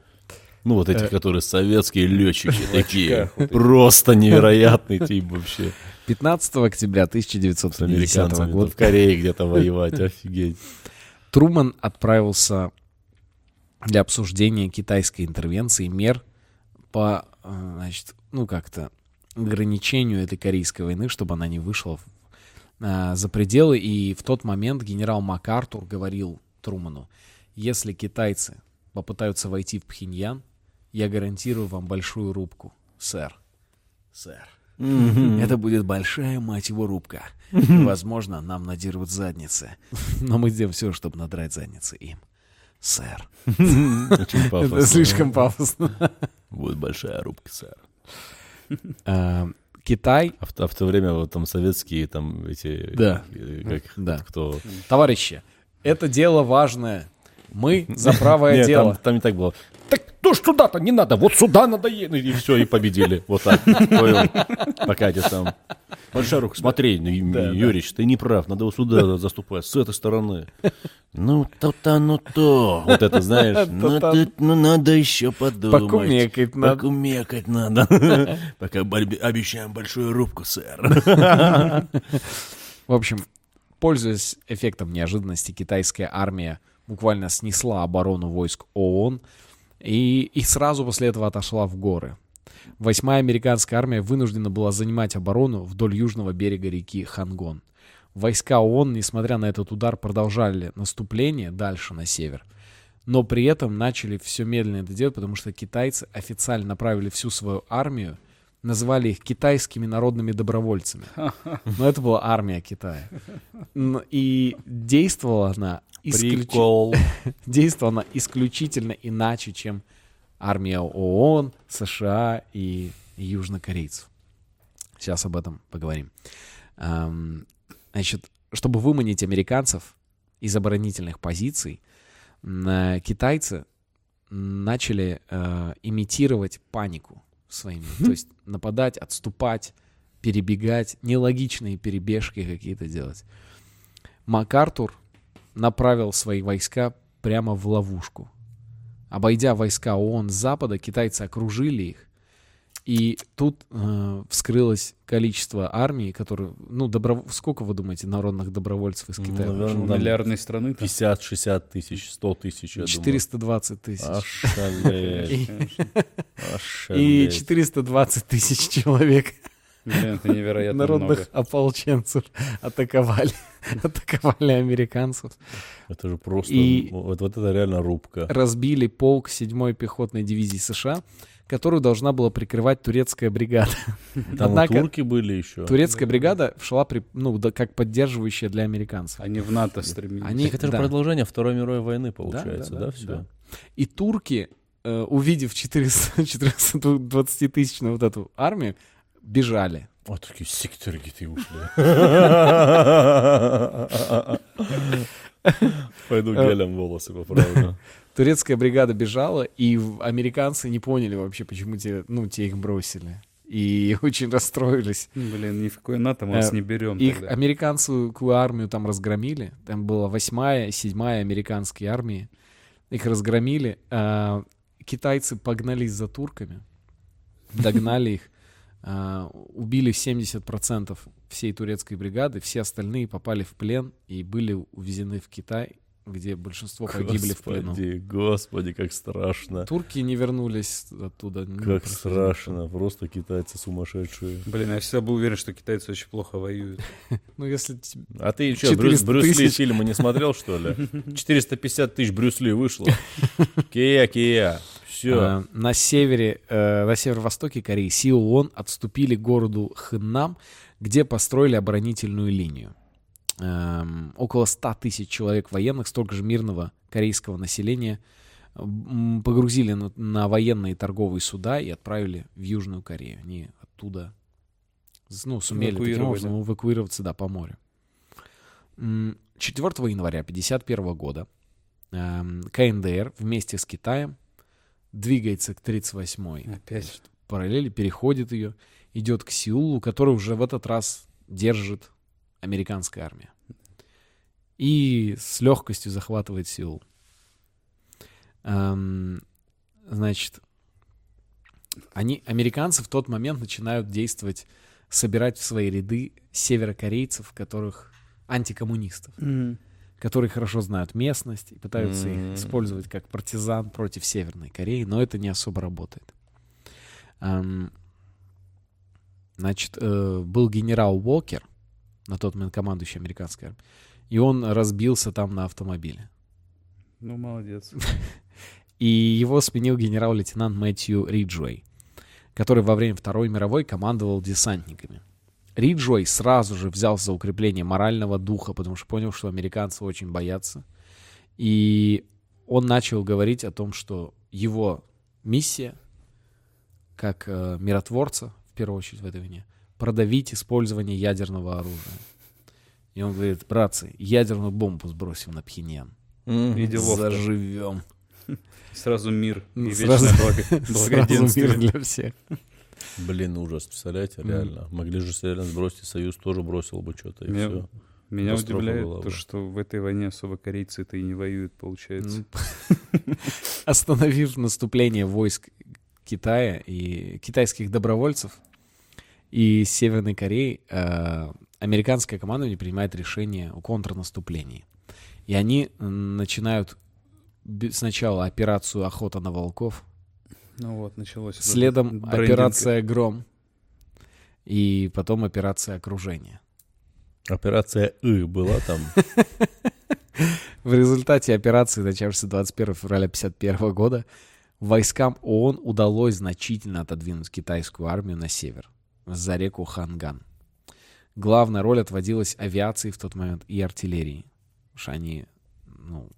Ну, вот этих, Э. которые советские летчики такие. Просто невероятный тип вообще. 15 октября С 1950 американцами года в Корее где-то воевать, офигеть. Труман отправился для обсуждения китайской интервенции мер по, э, значит, ну как-то ограничению этой Корейской войны, чтобы она не вышла в- а, за пределы. И в тот момент генерал МакАртур говорил Труману, если китайцы попытаются войти в Пхеньян, я гарантирую вам большую рубку, сэр. Сэр. Это будет большая, мать его, рубка. Возможно, нам надерут задницы. Но мы сделаем все, чтобы надрать задницы им. Сэр. Очень пафосно. Это слишком пафосно. Будет большая рубка, сэр. А, Китай, А в, а в то время вот там советские там эти... Да. э, Как, Да. Кто... товарищи, это дело важное. Мы за правое дело. Там, не так было. Так то ж туда-то не надо, вот сюда надо ехать. И все, и победили. Вот так. Пока тебе там... Большая рука, смотри, ну, Юрич, ты не прав, надо вот сюда заступать, с этой стороны. Ну, то-то, ну то. Вот это, знаешь, ну, ну надо еще подумать. Покумекать надо. Покумекать надо. Пока обещаем большую рубку, сэр. В общем, пользуясь эффектом неожиданности, китайская армия буквально снесла оборону войск ООН и, и сразу после этого отошла в горы. Восьмая американская армия вынуждена была занимать оборону вдоль южного берега реки Хангон. Войска ООН, несмотря на этот удар, продолжали наступление дальше на север. Но при этом начали все медленно это делать, потому что китайцы официально направили всю свою армию, называли их китайскими народными добровольцами. Но это была армия Китая. И действовала она, исключ- Прикол. действовала исключительно иначе, чем армия ООН, США и южнокорейцев. Сейчас об этом поговорим. Значит, чтобы выманить американцев из оборонительных позиций, м, китайцы начали э, имитировать панику своими. То есть нападать, отступать, перебегать, нелогичные перебежки какие-то делать. МакАртур направил свои войска прямо в ловушку. Обойдя войска ООН с запада, китайцы окружили их. И тут э, вскрылось количество армий, которые... Ну, добро... сколько, вы думаете, народных добровольцев из Ну, Китая? наверное, там Миллиардной страны. 50-60 тысяч, 100 тысяч, я думаю. 420 тысяч. Ошалеть. И, и Ошалеть. 420 тысяч человек Это невероятно народных много. ополченцев атаковали, атаковали американцев. Это же просто... И- Вот, вот это реально рубка. Разбили полк 7-й пехотной дивизии США, которую должна была прикрывать турецкая бригада. Там Однако турки были еще. турецкая бригада шла при, ну, да, как поддерживающая для американцих. Они в НАТО стремились. Они- Так это же да. продолжение Второй мировой войны, получается, да, да, да, все? да. И турки, э, увидев 400 420-тысячную вот эту армию, бежали. Вот такие секторги ты ушли. Пойду Э. гелем волосы поправлю. Турецкая бригада бежала, и американцы не поняли вообще, почему те, ну, те их бросили. И очень расстроились. Блин, ни в какой НАТО мы вас Э, не берем Их тогда. американскую армию там разгромили. Там была восьмая, седьмая американские армии. Их разгромили. а, Китайцы погнались за турками, догнали их, а, убили 70% всей турецкой бригады. Все остальные попали в плен и были увезены в Китай, где большинство погибли в плену. Господи, господи, как страшно. Турки не вернулись оттуда. ну, Как просто страшно. Просто китайцы сумасшедшие. Блин, я всегда был уверен, что китайцы очень плохо воюют. Ну, если... А ты что, Брюс, 400 Брюс Ли фильмы не смотрел, что ли? 450 тысяч Брюс Ли вышло. Кия, Кия. Все. Э, на севере, э, на северо-востоке Кореи силы ООН отступили к городу Хэннам, где построили оборонительную линию. Эм, около 100 тысяч человек военных, столько же мирного корейского населения погрузили на, на военные торговые суда и отправили в Южную Корею. Они оттуда ну, сумели таким образом эвакуироваться да, по морю. М, 4 января 1951 года эм, КНДР вместе с Китаем двигается к 38-й Опять. параллели, переходит ее, идет к Сеулу, который уже в этот раз держит американская армия. И с легкостью захватывает Сеул. Эм, значит, они, американцы в тот момент начинают действовать, собирать в свои ряды северокорейцев, которых антикоммунистов, которые хорошо знают местность и пытаются Мгм. их использовать как партизан против Северной Кореи, но это не особо работает. Ам, Значит, э, был генерал Уокер, на тот момент командующий американской армией, и он разбился там на автомобиле. Ну, молодец. И его сменил генерал-лейтенант Мэтью Риджуэй, который во время Второй мировой командовал десантниками. Риджуэй сразу же взялся за укрепление морального духа, потому что понял, что американцы очень боятся. И он начал говорить о том, что его миссия, как э, миротворца, в первую очередь в этой войне, продавить использование ядерного оружия. И он говорит, братцы, ядерную бомбу сбросим на Пхеньян. Мгм. И. Заживем. Сразу мир и Ну, вечное сразу- благо- Сразу благоденствие. мир для всех. Блин, ужас, представляете, реально. Могли же реально сбросить, Союз тоже бросил бы что-то, и Меня- все. Меня Катастрофа удивляет была то, бы. что в этой войне особо корейцы-то и не воюют, получается. Ну, Остановив наступление войск Китая и китайских добровольцев и Северной Кореи, э, американское командование принимает решение о контрнаступлении. И они начинают сначала операцию «Охота на волков», Ну вот, началось. следом брендинг. операция «Гром», и потом операция «Окружение». Операция «И» была там. В результате операции, начавшейся 21 февраля 1951 года, войскам ООН удалось значительно отодвинуть китайскую армию на север, за реку Ханган. Главная роль отводилась авиации в тот момент и артиллерии, потому что они ну,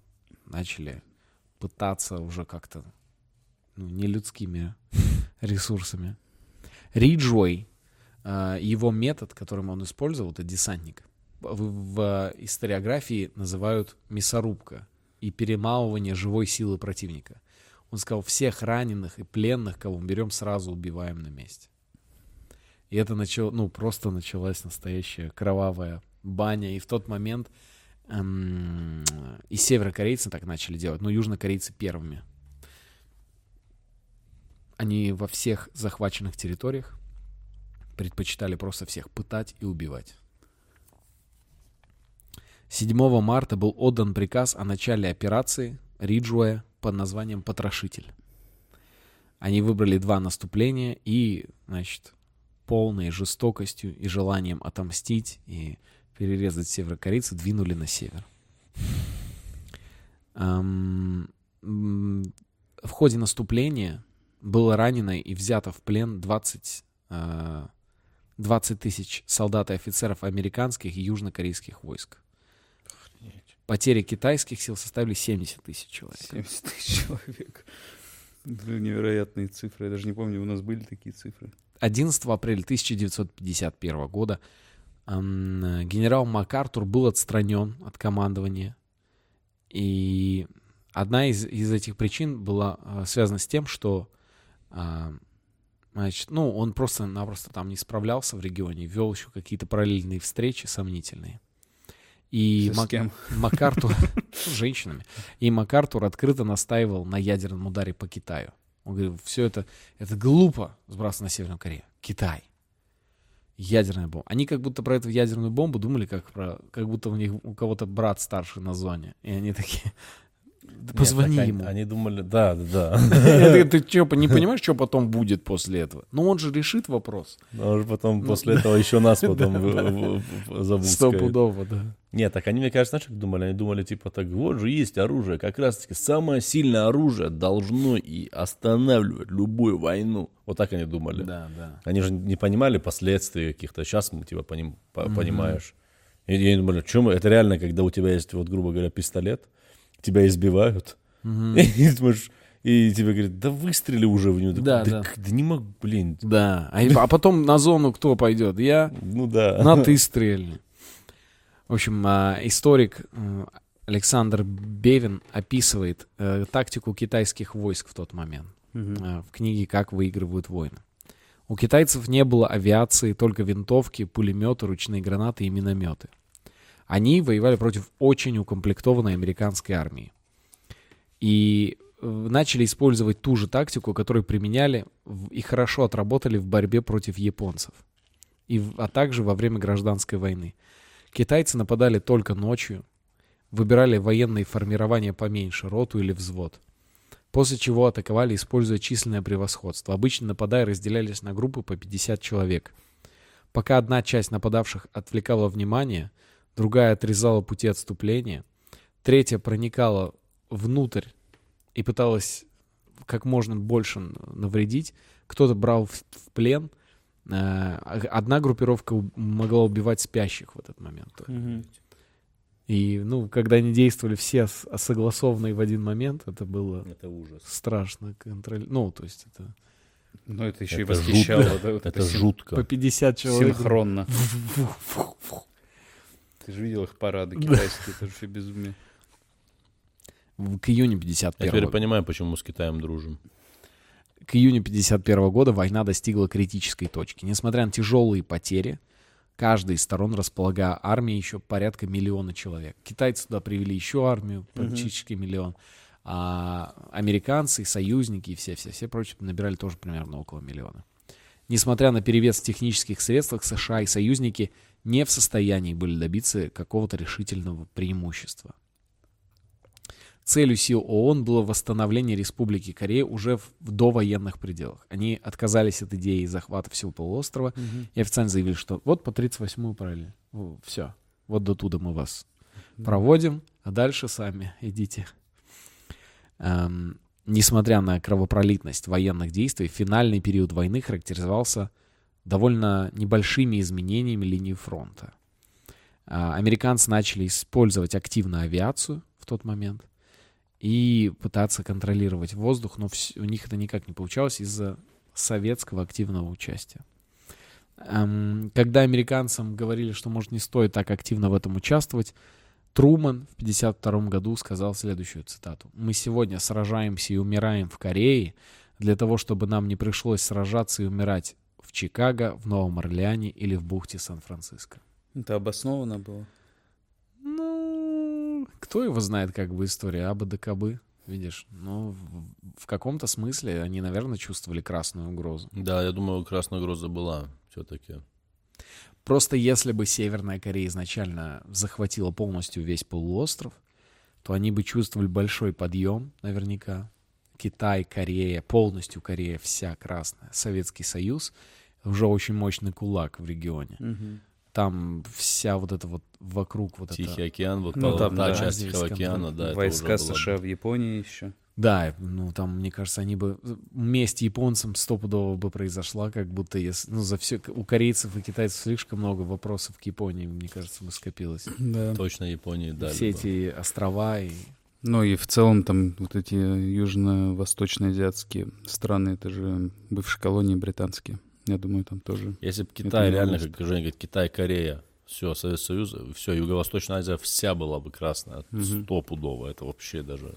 начали пытаться уже как-то ну, нелюдскими ресурсами. Риджуэй, э, его метод, которым он использовал, это десантник, в, историографии называют мясорубка и перемалывание живой силы противника. Он сказал, всех раненых и пленных, кого мы берем, сразу убиваем на месте. И это начало, ну, просто началась настоящая кровавая баня. И в тот момент эм, и северокорейцы так начали делать, но южнокорейцы первыми. Они во всех захваченных территориях предпочитали просто всех пытать и убивать. 7 марта был отдан приказ о начале операции Риджуэ под названием «Потрошитель». Они выбрали два наступления и, значит, полной жестокостью и желанием отомстить и перерезать северокорейцев двинули на север. В ходе наступления было ранено и взято в плен 20, а, 20 тысяч солдат и офицеров американских и южнокорейских войск. Потери китайских сил составили 70 тысяч человек. 70 тысяч человек. Это невероятные цифры. Я даже не помню, у нас были такие цифры. 11 апреля 1951 года генерал МакАртур был отстранен от командования. И одна из, из этих причин была а, связана с тем, что значит, ну, он просто-напросто там не справлялся в регионе, вел еще какие-то параллельные встречи сомнительные. И Мак-? МакАртур с женщинами. И МакАртур открыто настаивал на ядерном ударе по Китаю. Он говорил, все это, это глупо сбрасывать на Северную Корею. Китай. Ядерная бомба. Они как будто про эту ядерную бомбу думали, как, про, как будто у них у кого-то брат старший на зоне. И они такие, «Да позвони Нет, ему. Они, они думали, да, да, да. Я Ты что, не понимаешь, что потом будет после этого? Ну он же решит вопрос. А уже потом Ну, после этого еще нас потом забудскают. Стопудово, да. Нет, так они, мне кажется, знаешь, как думали? Они думали, типа, так вот же есть оружие. Как раз-таки самое сильное оружие должно и останавливать любую войну. Вот так они думали. Да, да. Они же не понимали последствий каких-то. Сейчас мы, типа, поним- понимаешь. И они думали, что. Это реально, когда у тебя есть, вот, грубо говоря, пистолет, тебя избивают, Мгм. и ты думаешь, и тебе говорят, да выстрели уже в него. Да, да, да. да не могу, блин. Да. А, а потом на зону кто пойдет? Я? Ну да. На ты стрельни. В общем, а, историк Александр Бевин описывает э, тактику китайских войск в тот момент э, в книге «Как выигрывают войны». У китайцев не было авиации, только винтовки, пулеметы, ручные гранаты и минометы. Они воевали против очень укомплектованной американской армии. И э, начали использовать ту же тактику, которую применяли и хорошо отработали в борьбе против японцев, и, а также во время гражданской войны. Китайцы нападали только ночью, выбирали военные формирования поменьше, роту или взвод. после чего атаковали, используя численное превосходство. Обычно нападая разделялись на группы по 50 человек. Пока одна часть нападавших отвлекала внимание, другая отрезала пути отступления, третья проникала внутрь и пыталась как можно больше навредить, кто-то брал в, в плен. Э, одна группировка могла убивать спящих в этот момент. Мгм. И, ну, когда они действовали все с- согласованно и в один момент, это было Это ужас. страшно контроль... Ну, то есть это Ну, это еще и Это восхищало. жутко. да, вот Это син- жутко. по 50 человек. Синхронно. Фу-фу-фу. Ты же видел их парады китайские, это же все безумие. В- К июню Я 51 теперь года. понимаю, почему мы с Китаем дружим. К июню 51 года война достигла критической точки. Несмотря на тяжелые потери, каждая из сторон располагая армией еще порядка миллиона человек. Китайцы туда привели еще армию, практически миллион. А американцы, союзники и все-все-все прочие набирали тоже примерно около миллиона. Несмотря на перевес в технических средствах, США и союзники не в состоянии были добиться какого-то решительного преимущества. Целью сил ООН было восстановление Республики Корея уже в, довоенных пределах. Они отказались от идеи захвата всего полуострова и официально заявили, что вот по 38-ю параллель. Все. Вот до туда мы вас проводим, а дальше сами идите. Эм, несмотря на кровопролитность военных действий, финальный период войны характеризовался довольно небольшими изменениями линии фронта. А, Американцы начали использовать активно авиацию в тот момент и пытаться контролировать воздух, но у них это никак не получалось из-за советского активного участия. Эм, Когда американцам говорили, что, может, не стоит так активно в этом участвовать, Труман в 1952 году сказал следующую цитату. «Мы сегодня сражаемся и умираем в Корее для того, чтобы нам не пришлось сражаться и умирать в Чикаго, в Новом Орлеане или в бухте Сан-Франциско». Это обосновано было. Ну, кто его знает, как бы история абы да кабы, видишь? Ну, в, в каком-то смысле они, наверное, чувствовали красную угрозу. Да, я думаю, красная угроза была все-таки. Просто если бы Северная Корея изначально захватила полностью весь полуостров, то они бы чувствовали большой подъем, наверняка. Китай, Корея, полностью Корея вся красная. Советский Союз, уже очень мощный кулак в регионе. Там вся вот эта вот вокруг вот Тихий это... океан, вот Ну, та, там, та да. часть Тихого океана, да, Войска США в Японии еще. Да, ну там, мне кажется, они бы... Месть японцам стопудово бы произошла, как будто если... Ну, за все... У корейцев и китайцев слишком много вопросов к Японии, мне кажется, бы скопилось. Да. Точно Японии дали Все эти острова и... Ну и в целом там вот эти южно-восточноазиатские страны, это же бывшие колонии британские. Я думаю, там тоже. Если бы Китай реально, как Женя говорит, Китай, Корея, все, Советский Союз, все, Юго-Восточная Азия вся была бы красная, Мгм. стопудово, это вообще даже,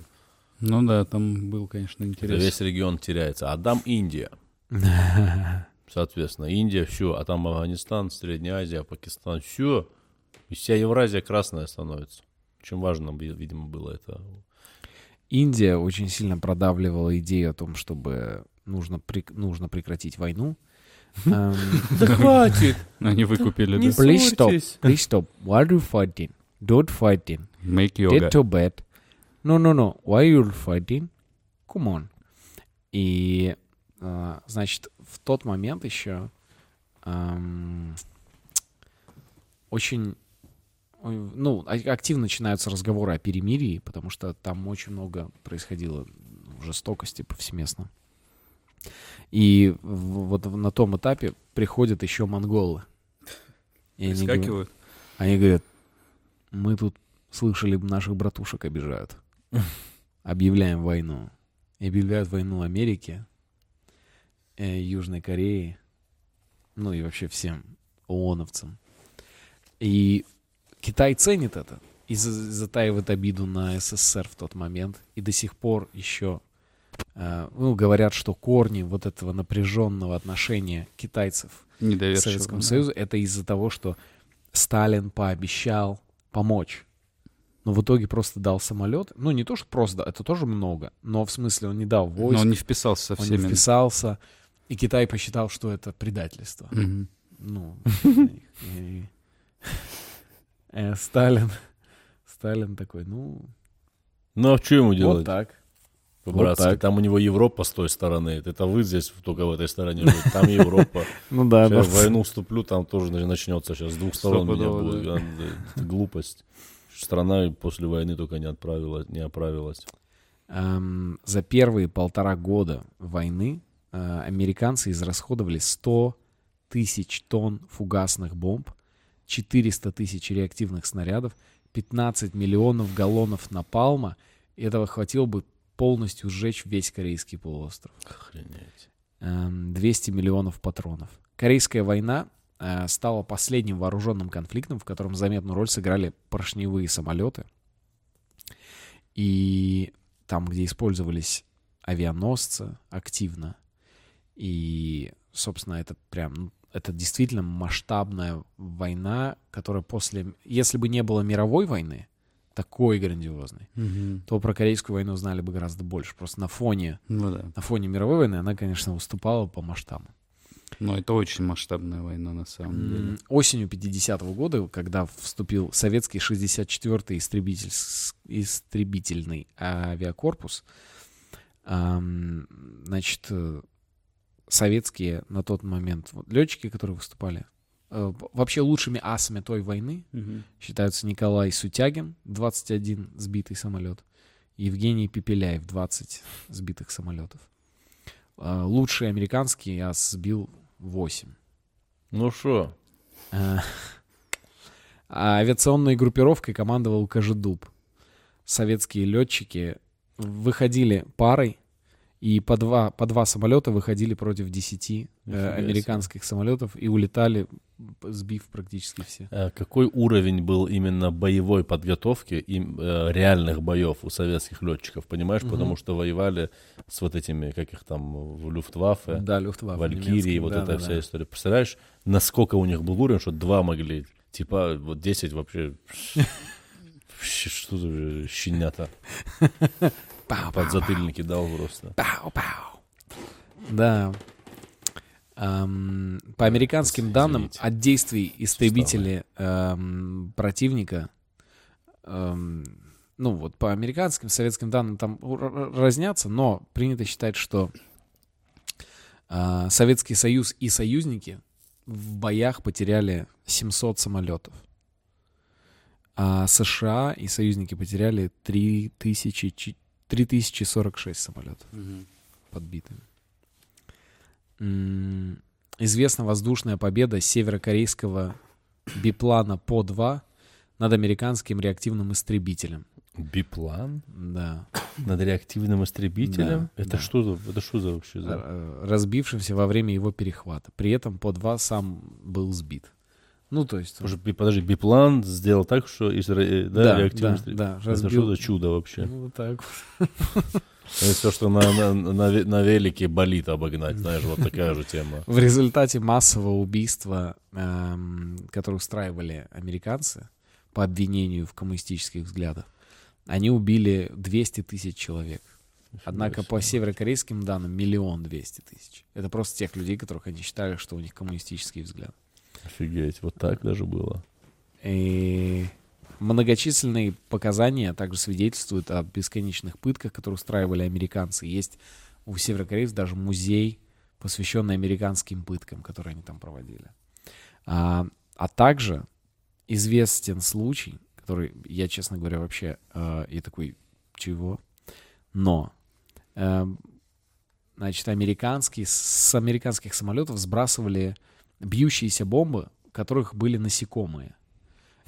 Ну да, там был, конечно, это интерес. весь регион теряется. А там Индия, соответственно, Индия, все, а там Афганистан, Средняя Азия, Пакистан, все, и вся Евразия красная становится. Очень важно, ви- видимо, было это. Индия очень сильно продавливала идею о том, чтобы нужно, прек- нужно прекратить войну. Эм, Да хватит! Они выкупили, да. Please stop. Please stop. Why are you fighting? Don't fighting. Make Get yoga. to bed. No, no, no. Why you fighting? Come on. И, а, значит, в тот момент еще ам, очень, ну, а- активно начинаются разговоры о перемирии, потому что там очень много происходило жестокости повсеместно. И вот на том этапе приходят еще монголы. И они говорят- они говорят, мы тут слышали, наших братушек обижают. Объявляем войну. И объявляют войну Америке, э, Южной Корее, ну и вообще всем ООНовцам. И Китай ценит это и за- затаивает обиду на СССР в тот момент. И до сих пор еще э, ну, говорят, что корни вот этого напряженного отношения китайцев к. Советскому да. Союзу, это из-за того, что Сталин пообещал помочь. Но в итоге просто дал самолет. Ну, не то, что просто, это тоже много. Но в смысле он не дал войск, Но он не вписался со он не всеми. вписался. И Китай посчитал, что это предательство. Мгм. Ну, и- э, Сталин, Сталин такой, ну, Ну а что ему вот делать? так. По-братски. так. Там у него Европа с той стороны. Это вы здесь только в этой стороне живете. Там Европа. Ну да, Сейчас в войну вступлю, там тоже нач- начнется сейчас. С двух сторон меня будет. Глупость. Страна после войны только не отправилась, не оправилась. Эм, за первые полтора года войны э, американцы израсходовали 100 тысяч тонн фугасных бомб, 400 тысяч реактивных снарядов, 15 миллионов галлонов напалма. И этого хватило бы полностью сжечь весь Корейский полуостров. Охренеть. Эм, 200 миллионов патронов. Корейская война э, стала последним вооруженным конфликтом, в котором заметную роль сыграли поршневые самолеты. И там, где использовались авианосцы активно. И, собственно, это прям, ну, это действительно масштабная война, которая после... Если бы не было мировой войны, такой грандиозной, то про Корейскую войну знали бы гораздо больше. Просто на фоне, Ну да. на фоне мировой войны она, конечно, выступала по масштабу. Но это очень масштабная война на самом деле. Осенью 50-го года, когда вступил советский 64-й истребитель, истребительный авиакорпус, значит, э, советские на тот момент вот, летчики, которые выступали, э, вообще лучшими асами той войны считаются Николай Сутягин, 21 сбитый самолет, Евгений Пепеляев, 20 сбитых самолетов. А, Лучший американский ас сбил 8. Ну что, А авиационной группировкой командовал Кожедуб. Советские летчики выходили парой, и по два, по два самолета выходили против 10 э, себе. американских самолетов и улетали, сбив практически все. а какой уровень был именно боевой подготовки и э, реальных боев у советских летчиков, понимаешь? Мгм. Потому что воевали с вот этими, как их там, в Люфтваффе, Да, Люфтваффе. Валькирии, вот да, эта да, вся да. история. Представляешь, насколько у них был уровень, что два могли, типа, вот 10 вообще... Вообще, Что за щенята? Пау, Под затыльники дал просто. Пау, пау. Да. Ам, по американским Извините. данным, от действий истребителей ам, противника, ам, ну вот по американским, советским данным там разнятся, но принято считать, что а, Советский Союз и союзники в боях потеряли 700 самолетов. А США и союзники потеряли 3000, чи- 3046 самолетов подбитыми. М, Известна воздушная победа северокорейского биплана По-2 над американским реактивным истребителем. Биплан Да. над реактивным истребителем? Да, это да. что за, это что за вообще за... Р- разбившимся во время его перехвата. При этом По-2 сам был сбит. Ну, то есть... би- подожди, биплан сделал так, что из ре- да, да, реактивный да, да, Это разбил. что за чудо вообще? Ну, так. Это все, что на, на, на, на велике болит обогнать, знаешь, вот такая же тема. В результате массового убийства, эм, которое устраивали американцы по обвинению в коммунистических взглядах, они убили 200 тысяч человек. Однако по северокорейским данным миллион двести тысяч. Это просто тех людей, которых они считали, что у них коммунистический взгляд. Офигеть, вот так даже было. И многочисленные показания также свидетельствуют о бесконечных пытках, которые устраивали американцы. Есть у северокорейцев даже музей, посвященный американским пыткам, которые они там проводили. А, а также известен случай, который я, честно говоря, вообще э, я такой, чего? Но, э, значит, американские, с американских самолетов сбрасывали бьющиеся бомбы, в которых были насекомые.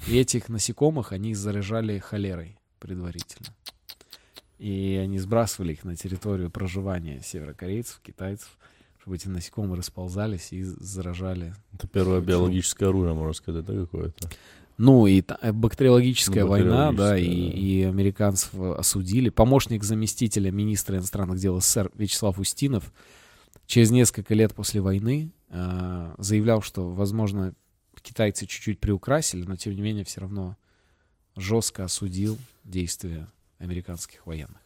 И этих насекомых они заряжали холерой предварительно. И они сбрасывали их на территорию проживания северокорейцев, китайцев, чтобы эти насекомые расползались и заражали. Это первое биологическое оружие, можно сказать, да, какое-то? Ну и та- э, бактериологическая Ну, война, да, и, бактериологическая, да. и американцев э, осудили. Помощник заместителя министра иностранных дел СССР Вячеслав Устинов через несколько лет после войны э, заявлял, что, возможно, китайцы чуть-чуть приукрасили, но тем не менее все равно жестко осудил действия американских военных.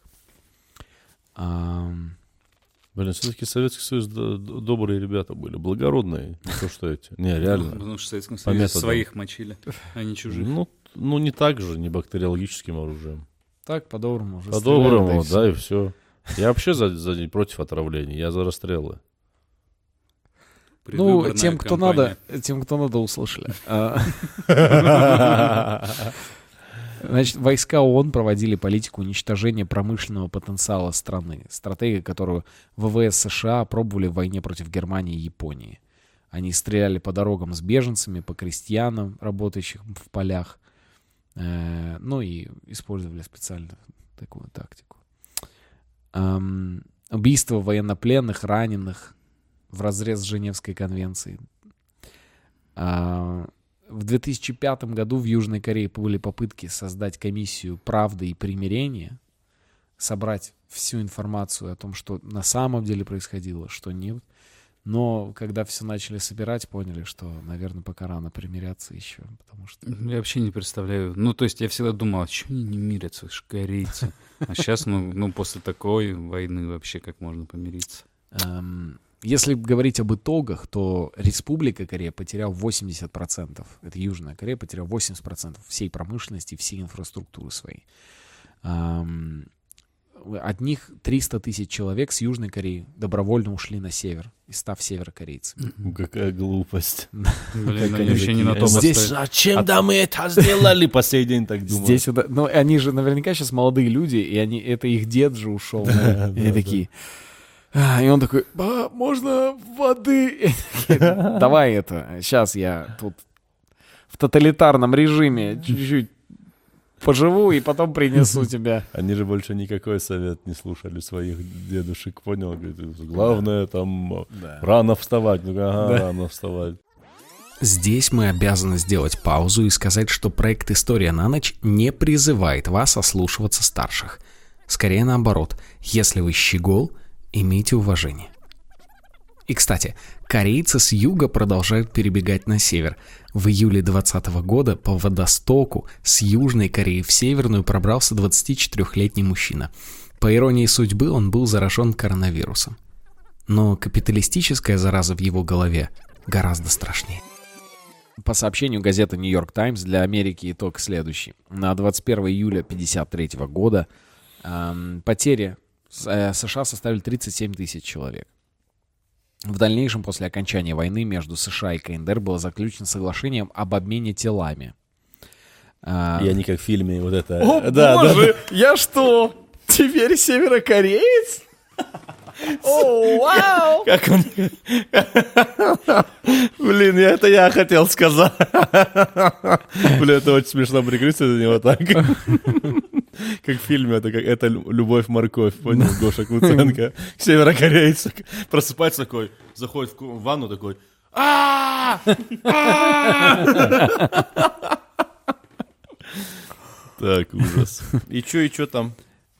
Блин, все-таки Советский Союз добрые ребята были, благородные, не то что эти. Не, реально. Потому что в Советском Союзе своих мочили, а не чужих. Ну, ну, не так же, не бактериологическим оружием. так, по-доброму. уже По-доброму, да, и все. Я вообще за, за- против отравлений, я за расстрелы. Ну, тем, кто надо, тем, кто надо, услышали. А, Значит, войска ООН проводили политику уничтожения промышленного потенциала страны. Стратегию, которую ВВС США пробовали в войне против Германии и Японии. Они стреляли по дорогам с беженцами, по крестьянам, работающих в полях. Э, Ну и использовали специально такую тактику. Ам, Убийство военнопленных, раненых в разрез Женевской конвенцией. А, В 2005 году в Южной Корее были попытки создать комиссию правды и примирения, собрать всю информацию о том, что на самом деле происходило, что нет. Но когда все начали собирать, поняли, что, наверное, пока рано примиряться еще, потому что... Я вообще не представляю. Ну, то есть я всегда думал, а чего они не мирятся, ж корейцы. А сейчас, ну, ну, после такой войны вообще как можно помириться? Эм, Если говорить об итогах, то Республика Корея потеряла 80%. Это Южная Корея потеряла 80% всей промышленности, всей инфраструктуры своей. Эм, От них 300 тысяч человек с Южной Кореи добровольно ушли на север, и став северокорейцами. Какая глупость. Блин, они вообще не на том Здесь-. Зачем да мы это сделали? По сей день так думаю. Здесь вот, ну, они же наверняка сейчас молодые люди, и они, это их дед же ушел. И такие... «А», И он такой, «Ба, можно воды? Давай это, сейчас я тут в тоталитарном режиме чуть-чуть поживу и потом принесу тебя. Они же больше никакой совет не слушали своих дедушек, понял? Говорит, главное там рано вставать. Ну, ага, Да. рано вставать. Здесь мы обязаны сделать паузу и сказать, что проект «История на ночь» не призывает вас ослушиваться старших. Скорее наоборот, если вы щегол, имейте уважение. И, кстати, корейцы с юга продолжают перебегать на север. В июле 2020 года по водостоку с Южной Кореи в Северную пробрался 24-летний мужчина. По иронии судьбы, он был заражен коронавирусом. Но капиталистическая зараза в его голове гораздо страшнее. По сообщению газеты «Нью-Йорк Таймс» для Америки итог следующий. На 21 июля 1953 года эм, потери э, США составили 37 тысяч человек. В дальнейшем, после окончания войны между США и КНДР было заключено соглашение об обмене телами. А, И они как в фильме вот это... О, да, да, боже, я что, теперь северокореец? О, вау! Как он... Блин, я, это я хотел сказать. Блин, это очень смешно прикрыться за него так. Как в фильме, это как это любовь-морковь, понял, Гоша Куценко. Северокорейец просыпается такой, заходит в ванну такой, Так, ужас. И чё, и чё там?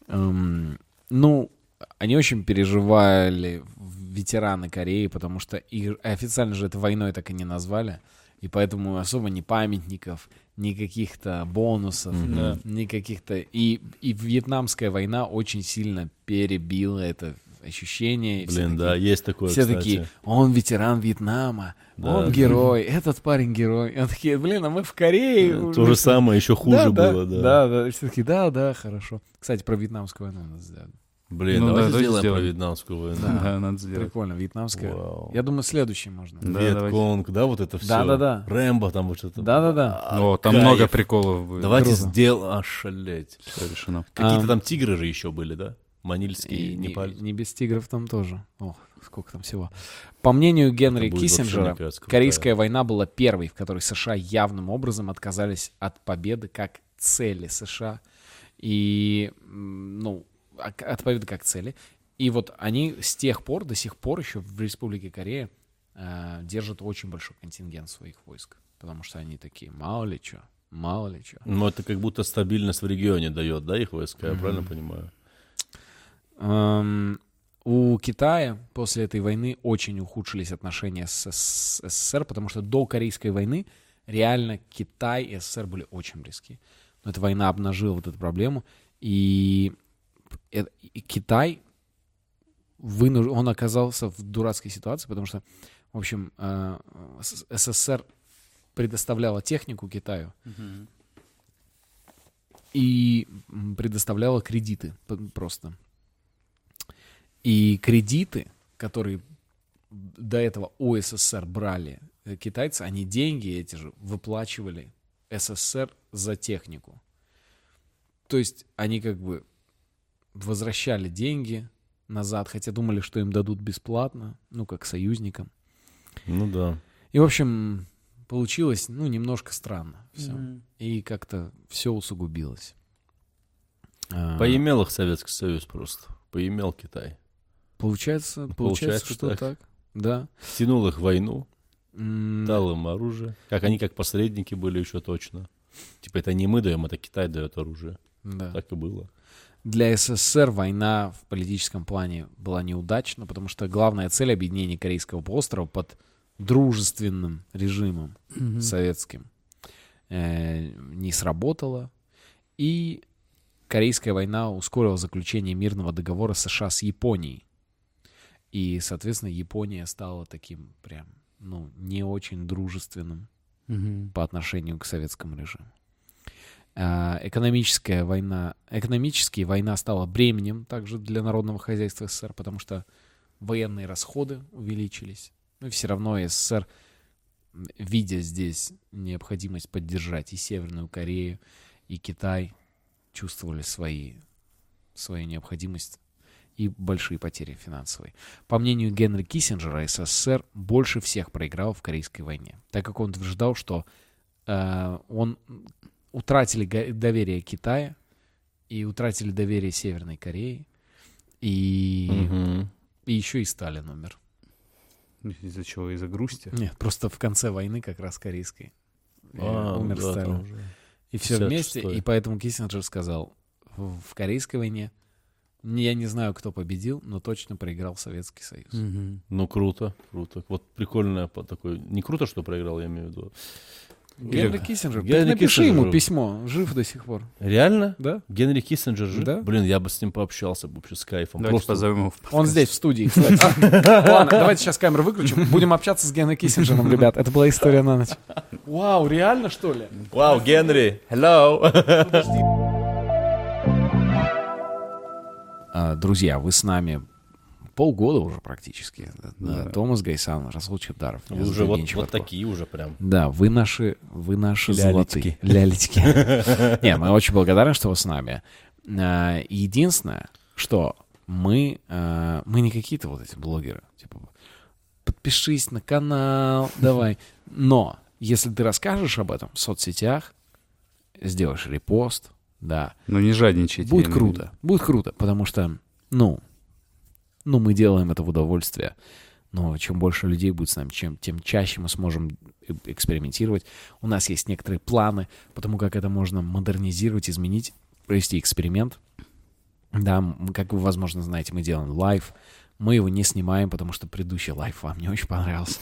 Эм, ну, они очень переживали ветераны Кореи, потому что официально же это войной так и не назвали. И поэтому особо ни памятников, ни каких-то бонусов, Да. ни каких-то... И, и Вьетнамская война очень сильно перебила это ощущение. Блин, такие- да, есть такое, Все кстати. такие, он ветеран Вьетнама, Да. он герой, этот парень герой. Он такие, блин, а мы в Корее. То же всё». самое, еще хуже было, да. Да, да, все такие, да, да, хорошо. Кстати, про вьетнамскую войну надо сделать. Блин, Ну да, давайте давайте сделаем про сделаем. вьетнамскую войну. Да, надо сделать. Прикольно, вьетнамская. Вау. Я думаю, следующий можно. Да, Вьетконг, да, вот это все. Да-да-да. Рэмбо там вот что-то. Да-да-да. О, там кайф. много приколов будет. Давайте сделаем... Ошалеть. Все решено. Какие-то Ам. там тигры же еще были, да? Манильские, И не, не без тигров там тоже. Ох, сколько там всего. По мнению Генри Киссинджера, кажется. Корейская война была первой, в которой США явным образом отказались от победы как цели США. И, ну, а- от победы как цели. И вот они с тех пор, до сих пор еще в Республике Корея э, держат очень большой контингент своих войск. Потому что они такие, мало ли что, мало ли что. Ну, это как будто стабильность в регионе дает, да, их войска, я Мгм. правильно понимаю? Эм, у Китая после этой войны очень ухудшились отношения с С- СССР, потому что до Корейской войны реально Китай и СССР были очень близки. Но эта война обнажила вот эту проблему, и Китай вынуж- он оказался в дурацкой ситуации, потому что, в общем, э, СССР предоставляла технику Китаю и предоставляла кредиты просто. И кредиты, которые до этого у СССР брали э, китайцы, они деньги эти же выплачивали СССР за технику. То есть они как бы возвращали деньги назад, хотя думали, что им дадут бесплатно, ну, как союзникам. Ну да. И, в общем, получилось, ну, немножко странно все. И как-то все усугубилось. А, Поимел их Советский Союз просто. Поимел Китай. Получается, получается, Получается что так. так. Да. Тянул их в войну, М, дал им оружие. Как они как посредники были еще точно. Типа это не мы даем, это Китай дает оружие. да. Так и было. Для СССР война в политическом плане была неудачна, потому что главная цель объединения Корейского полуострова под дружественным режимом советским э, не сработала. И Корейская война ускорила заключение мирного договора США с Японией. И, соответственно, Япония стала таким прям, ну, не очень дружественным Мгм. по отношению к советскому режиму. А, Экономическая война, экономически война стала бременем также для народного хозяйства СССР, потому что военные расходы увеличились. Ну и все равно СССР, видя здесь необходимость поддержать и Северную Корею, и Китай, чувствовали свои, свою необходимость и большие потери финансовые. По мнению Генри Киссинджера, СССР больше всех проиграл в Корейской войне, так как он утверждал, что э, он утратили доверие Китая и утратили доверие Северной Кореи, и, Мгм. и еще и Сталин умер. Из-за чего? Из-за грусти? Нет, просто в конце войны как раз корейской э, А, умер да, Сталин. уже. И все 56-й. вместе, и поэтому Киссинджер сказал, в, Корейской войне не- я не знаю, кто победил, но точно проиграл Советский Союз. Мгм. Ну, круто, круто. Вот прикольно такой... Не круто, что проиграл, я имею в виду. Генри Киссинджер, Генри напиши Киссинджер ему жив. письмо, жив до сих пор. Реально? Да? Генри Киссинджер жив? Да. Блин, я бы с ним пообщался бы вообще с кайфом. Давайте Просто позовем его в Он здесь, в студии, кстати. Ладно, давайте сейчас камеру выключим. Будем общаться с Генри Киссинджером, ребят. Это была история на ночь. Вау, реально, что ли? Вау, Генри, hello. А, Друзья, вы с нами полгода уже практически. Да. Томас Гайсан, Расул Чебдаров. уже вот, вот такие уже прям. Да, вы наши, вы наши Лялечки. золотые. Лялечки. Не, мы очень благодарны, что вы с нами. А, Единственное, что мы, а, мы не какие-то вот эти блогеры. Типа, подпишись на канал, давай. Но если ты расскажешь об этом в соцсетях, сделаешь репост, да, Ну не жадничайте. Будет круто. Будет круто, потому что, ну, ну, мы делаем это в удовольствие. Но чем больше людей будет с нами, чем, тем чаще мы сможем э- экспериментировать. У нас есть некоторые планы, потому как это можно модернизировать, изменить, провести эксперимент. Да, как вы, возможно, знаете, мы делаем лайв. Мы его не снимаем, потому что предыдущий лайв вам не очень понравился.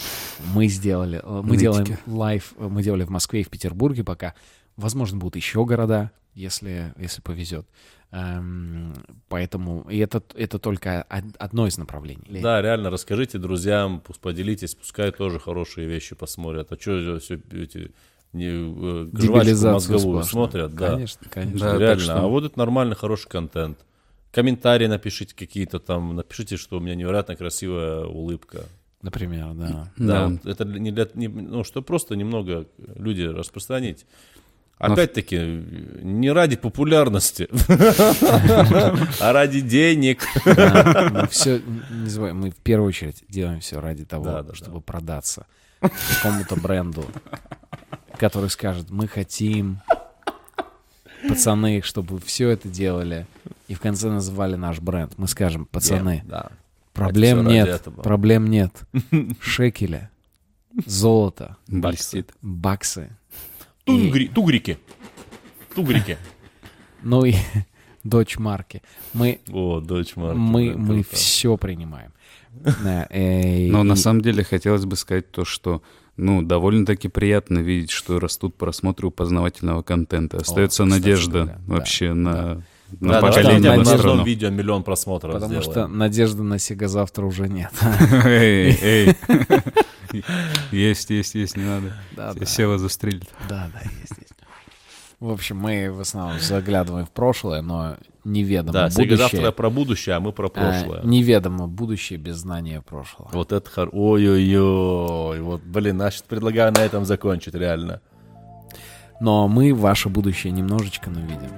Мы сделали, э, мы Нытики. делаем лайв, э, мы делали в Москве и в Петербурге пока. Возможно, будут еще города, если, если повезет. Эм, поэтому и это, это только од- одно из направлений. Да, реально, расскажите друзьям, пусть поделитесь, пускай тоже хорошие вещи посмотрят. А что все эти не, э, жвачку мозговую сплошную. смотрят? Да, Конечно, конечно. Да, реально. что- А вот это нормальный, хороший контент. Комментарии напишите какие-то там, напишите, что у меня невероятно красивая улыбка. Например, да. Да, Да. вот это не для, не- ну, что просто немного люди распространить. Опять-таки, не ради популярности, а ради денег. Мы все, не забывай, мы в первую очередь делаем все ради того, чтобы продаться какому-то бренду, который скажет, мы хотим, пацаны, чтобы все это делали, и в конце называли наш бренд. Мы скажем, пацаны, проблем нет, проблем нет. Шекеля, золото, Блестит. Баксы. И- Тугри, тугрики. Тугрики. ну и дочь марки. Мы, О, дочь Марки. мы, мы круто. все принимаем. Да, э, Но на самом деле хотелось бы сказать то, что ну, довольно-таки приятно видеть, что растут просмотры у познавательного контента. Остается кстати надежда да, вообще на, на Да, поколение, на надежда на одном страну. видео миллион просмотров Потому что сделаем. надежды на Сега завтра уже нет. Эй, эй. Есть, есть, есть, не надо. Да, да, Сева застрелит. да, да, есть, есть. В общем, мы в основном заглядываем в прошлое, но неведомо Да, Сега завтра будущее. про будущее, а мы про а, прошлое. неведомо будущее без знания прошлого. Вот это хор... Ой-ой-ой. Вот, блин, значит, предлагаю на этом закончить, реально. Но мы ваше будущее немножечко, но видим.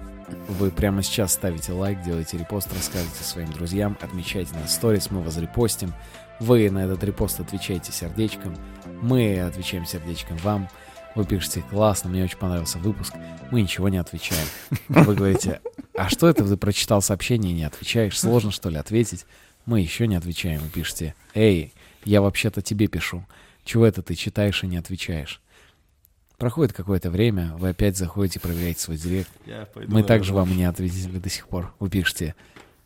Вы прямо сейчас ставите лайк, делаете репост, рассказывайте своим друзьям, отмечайте нас в сторис, мы вас репостим. Вы на этот репост отвечаете сердечком, мы отвечаем сердечком вам. Вы пишете, классно, мне очень понравился выпуск. Мы ничего не отвечаем. Вы говорите, а что это ты прочитал сообщение и не отвечаешь? Сложно, что ли, ответить? Мы еще не отвечаем. Вы пишете, эй, я вообще-то тебе пишу. Чего это ты читаешь и не отвечаешь? Проходит какое-то время, вы опять заходите, проверяете свой директ. Мы также вам не ответили до сих пор. Вы пишете,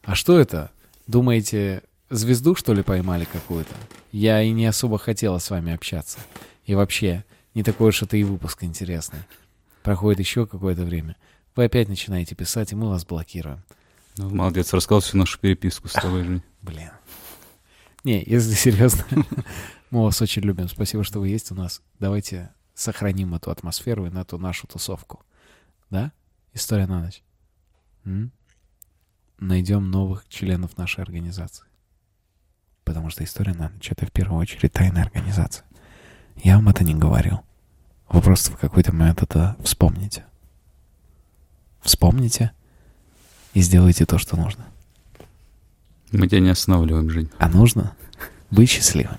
а что это? Думаете, звезду, что ли, поймали какую-то? Я и не особо хотела с вами общаться. И вообще, не такой уж это и выпуск интересный. Проходит еще какое-то время. Вы опять начинаете писать, и мы вас блокируем. Ну, молодец, рассказал всю нашу переписку с тобой, Жень. Блин. Не, если серьезно, мы вас очень любим. Спасибо, что вы есть у нас. Давайте сохраним эту атмосферу и на эту нашу тусовку. Да? История на ночь. М? Найдем новых членов нашей организации. Потому что история на ночь — это в первую очередь тайная организация. Я вам это не говорил. Вы просто в какой-то момент это вспомните. Вспомните и сделайте то, что нужно. Мы тебя не останавливаем, Жень. А нужно быть счастливыми.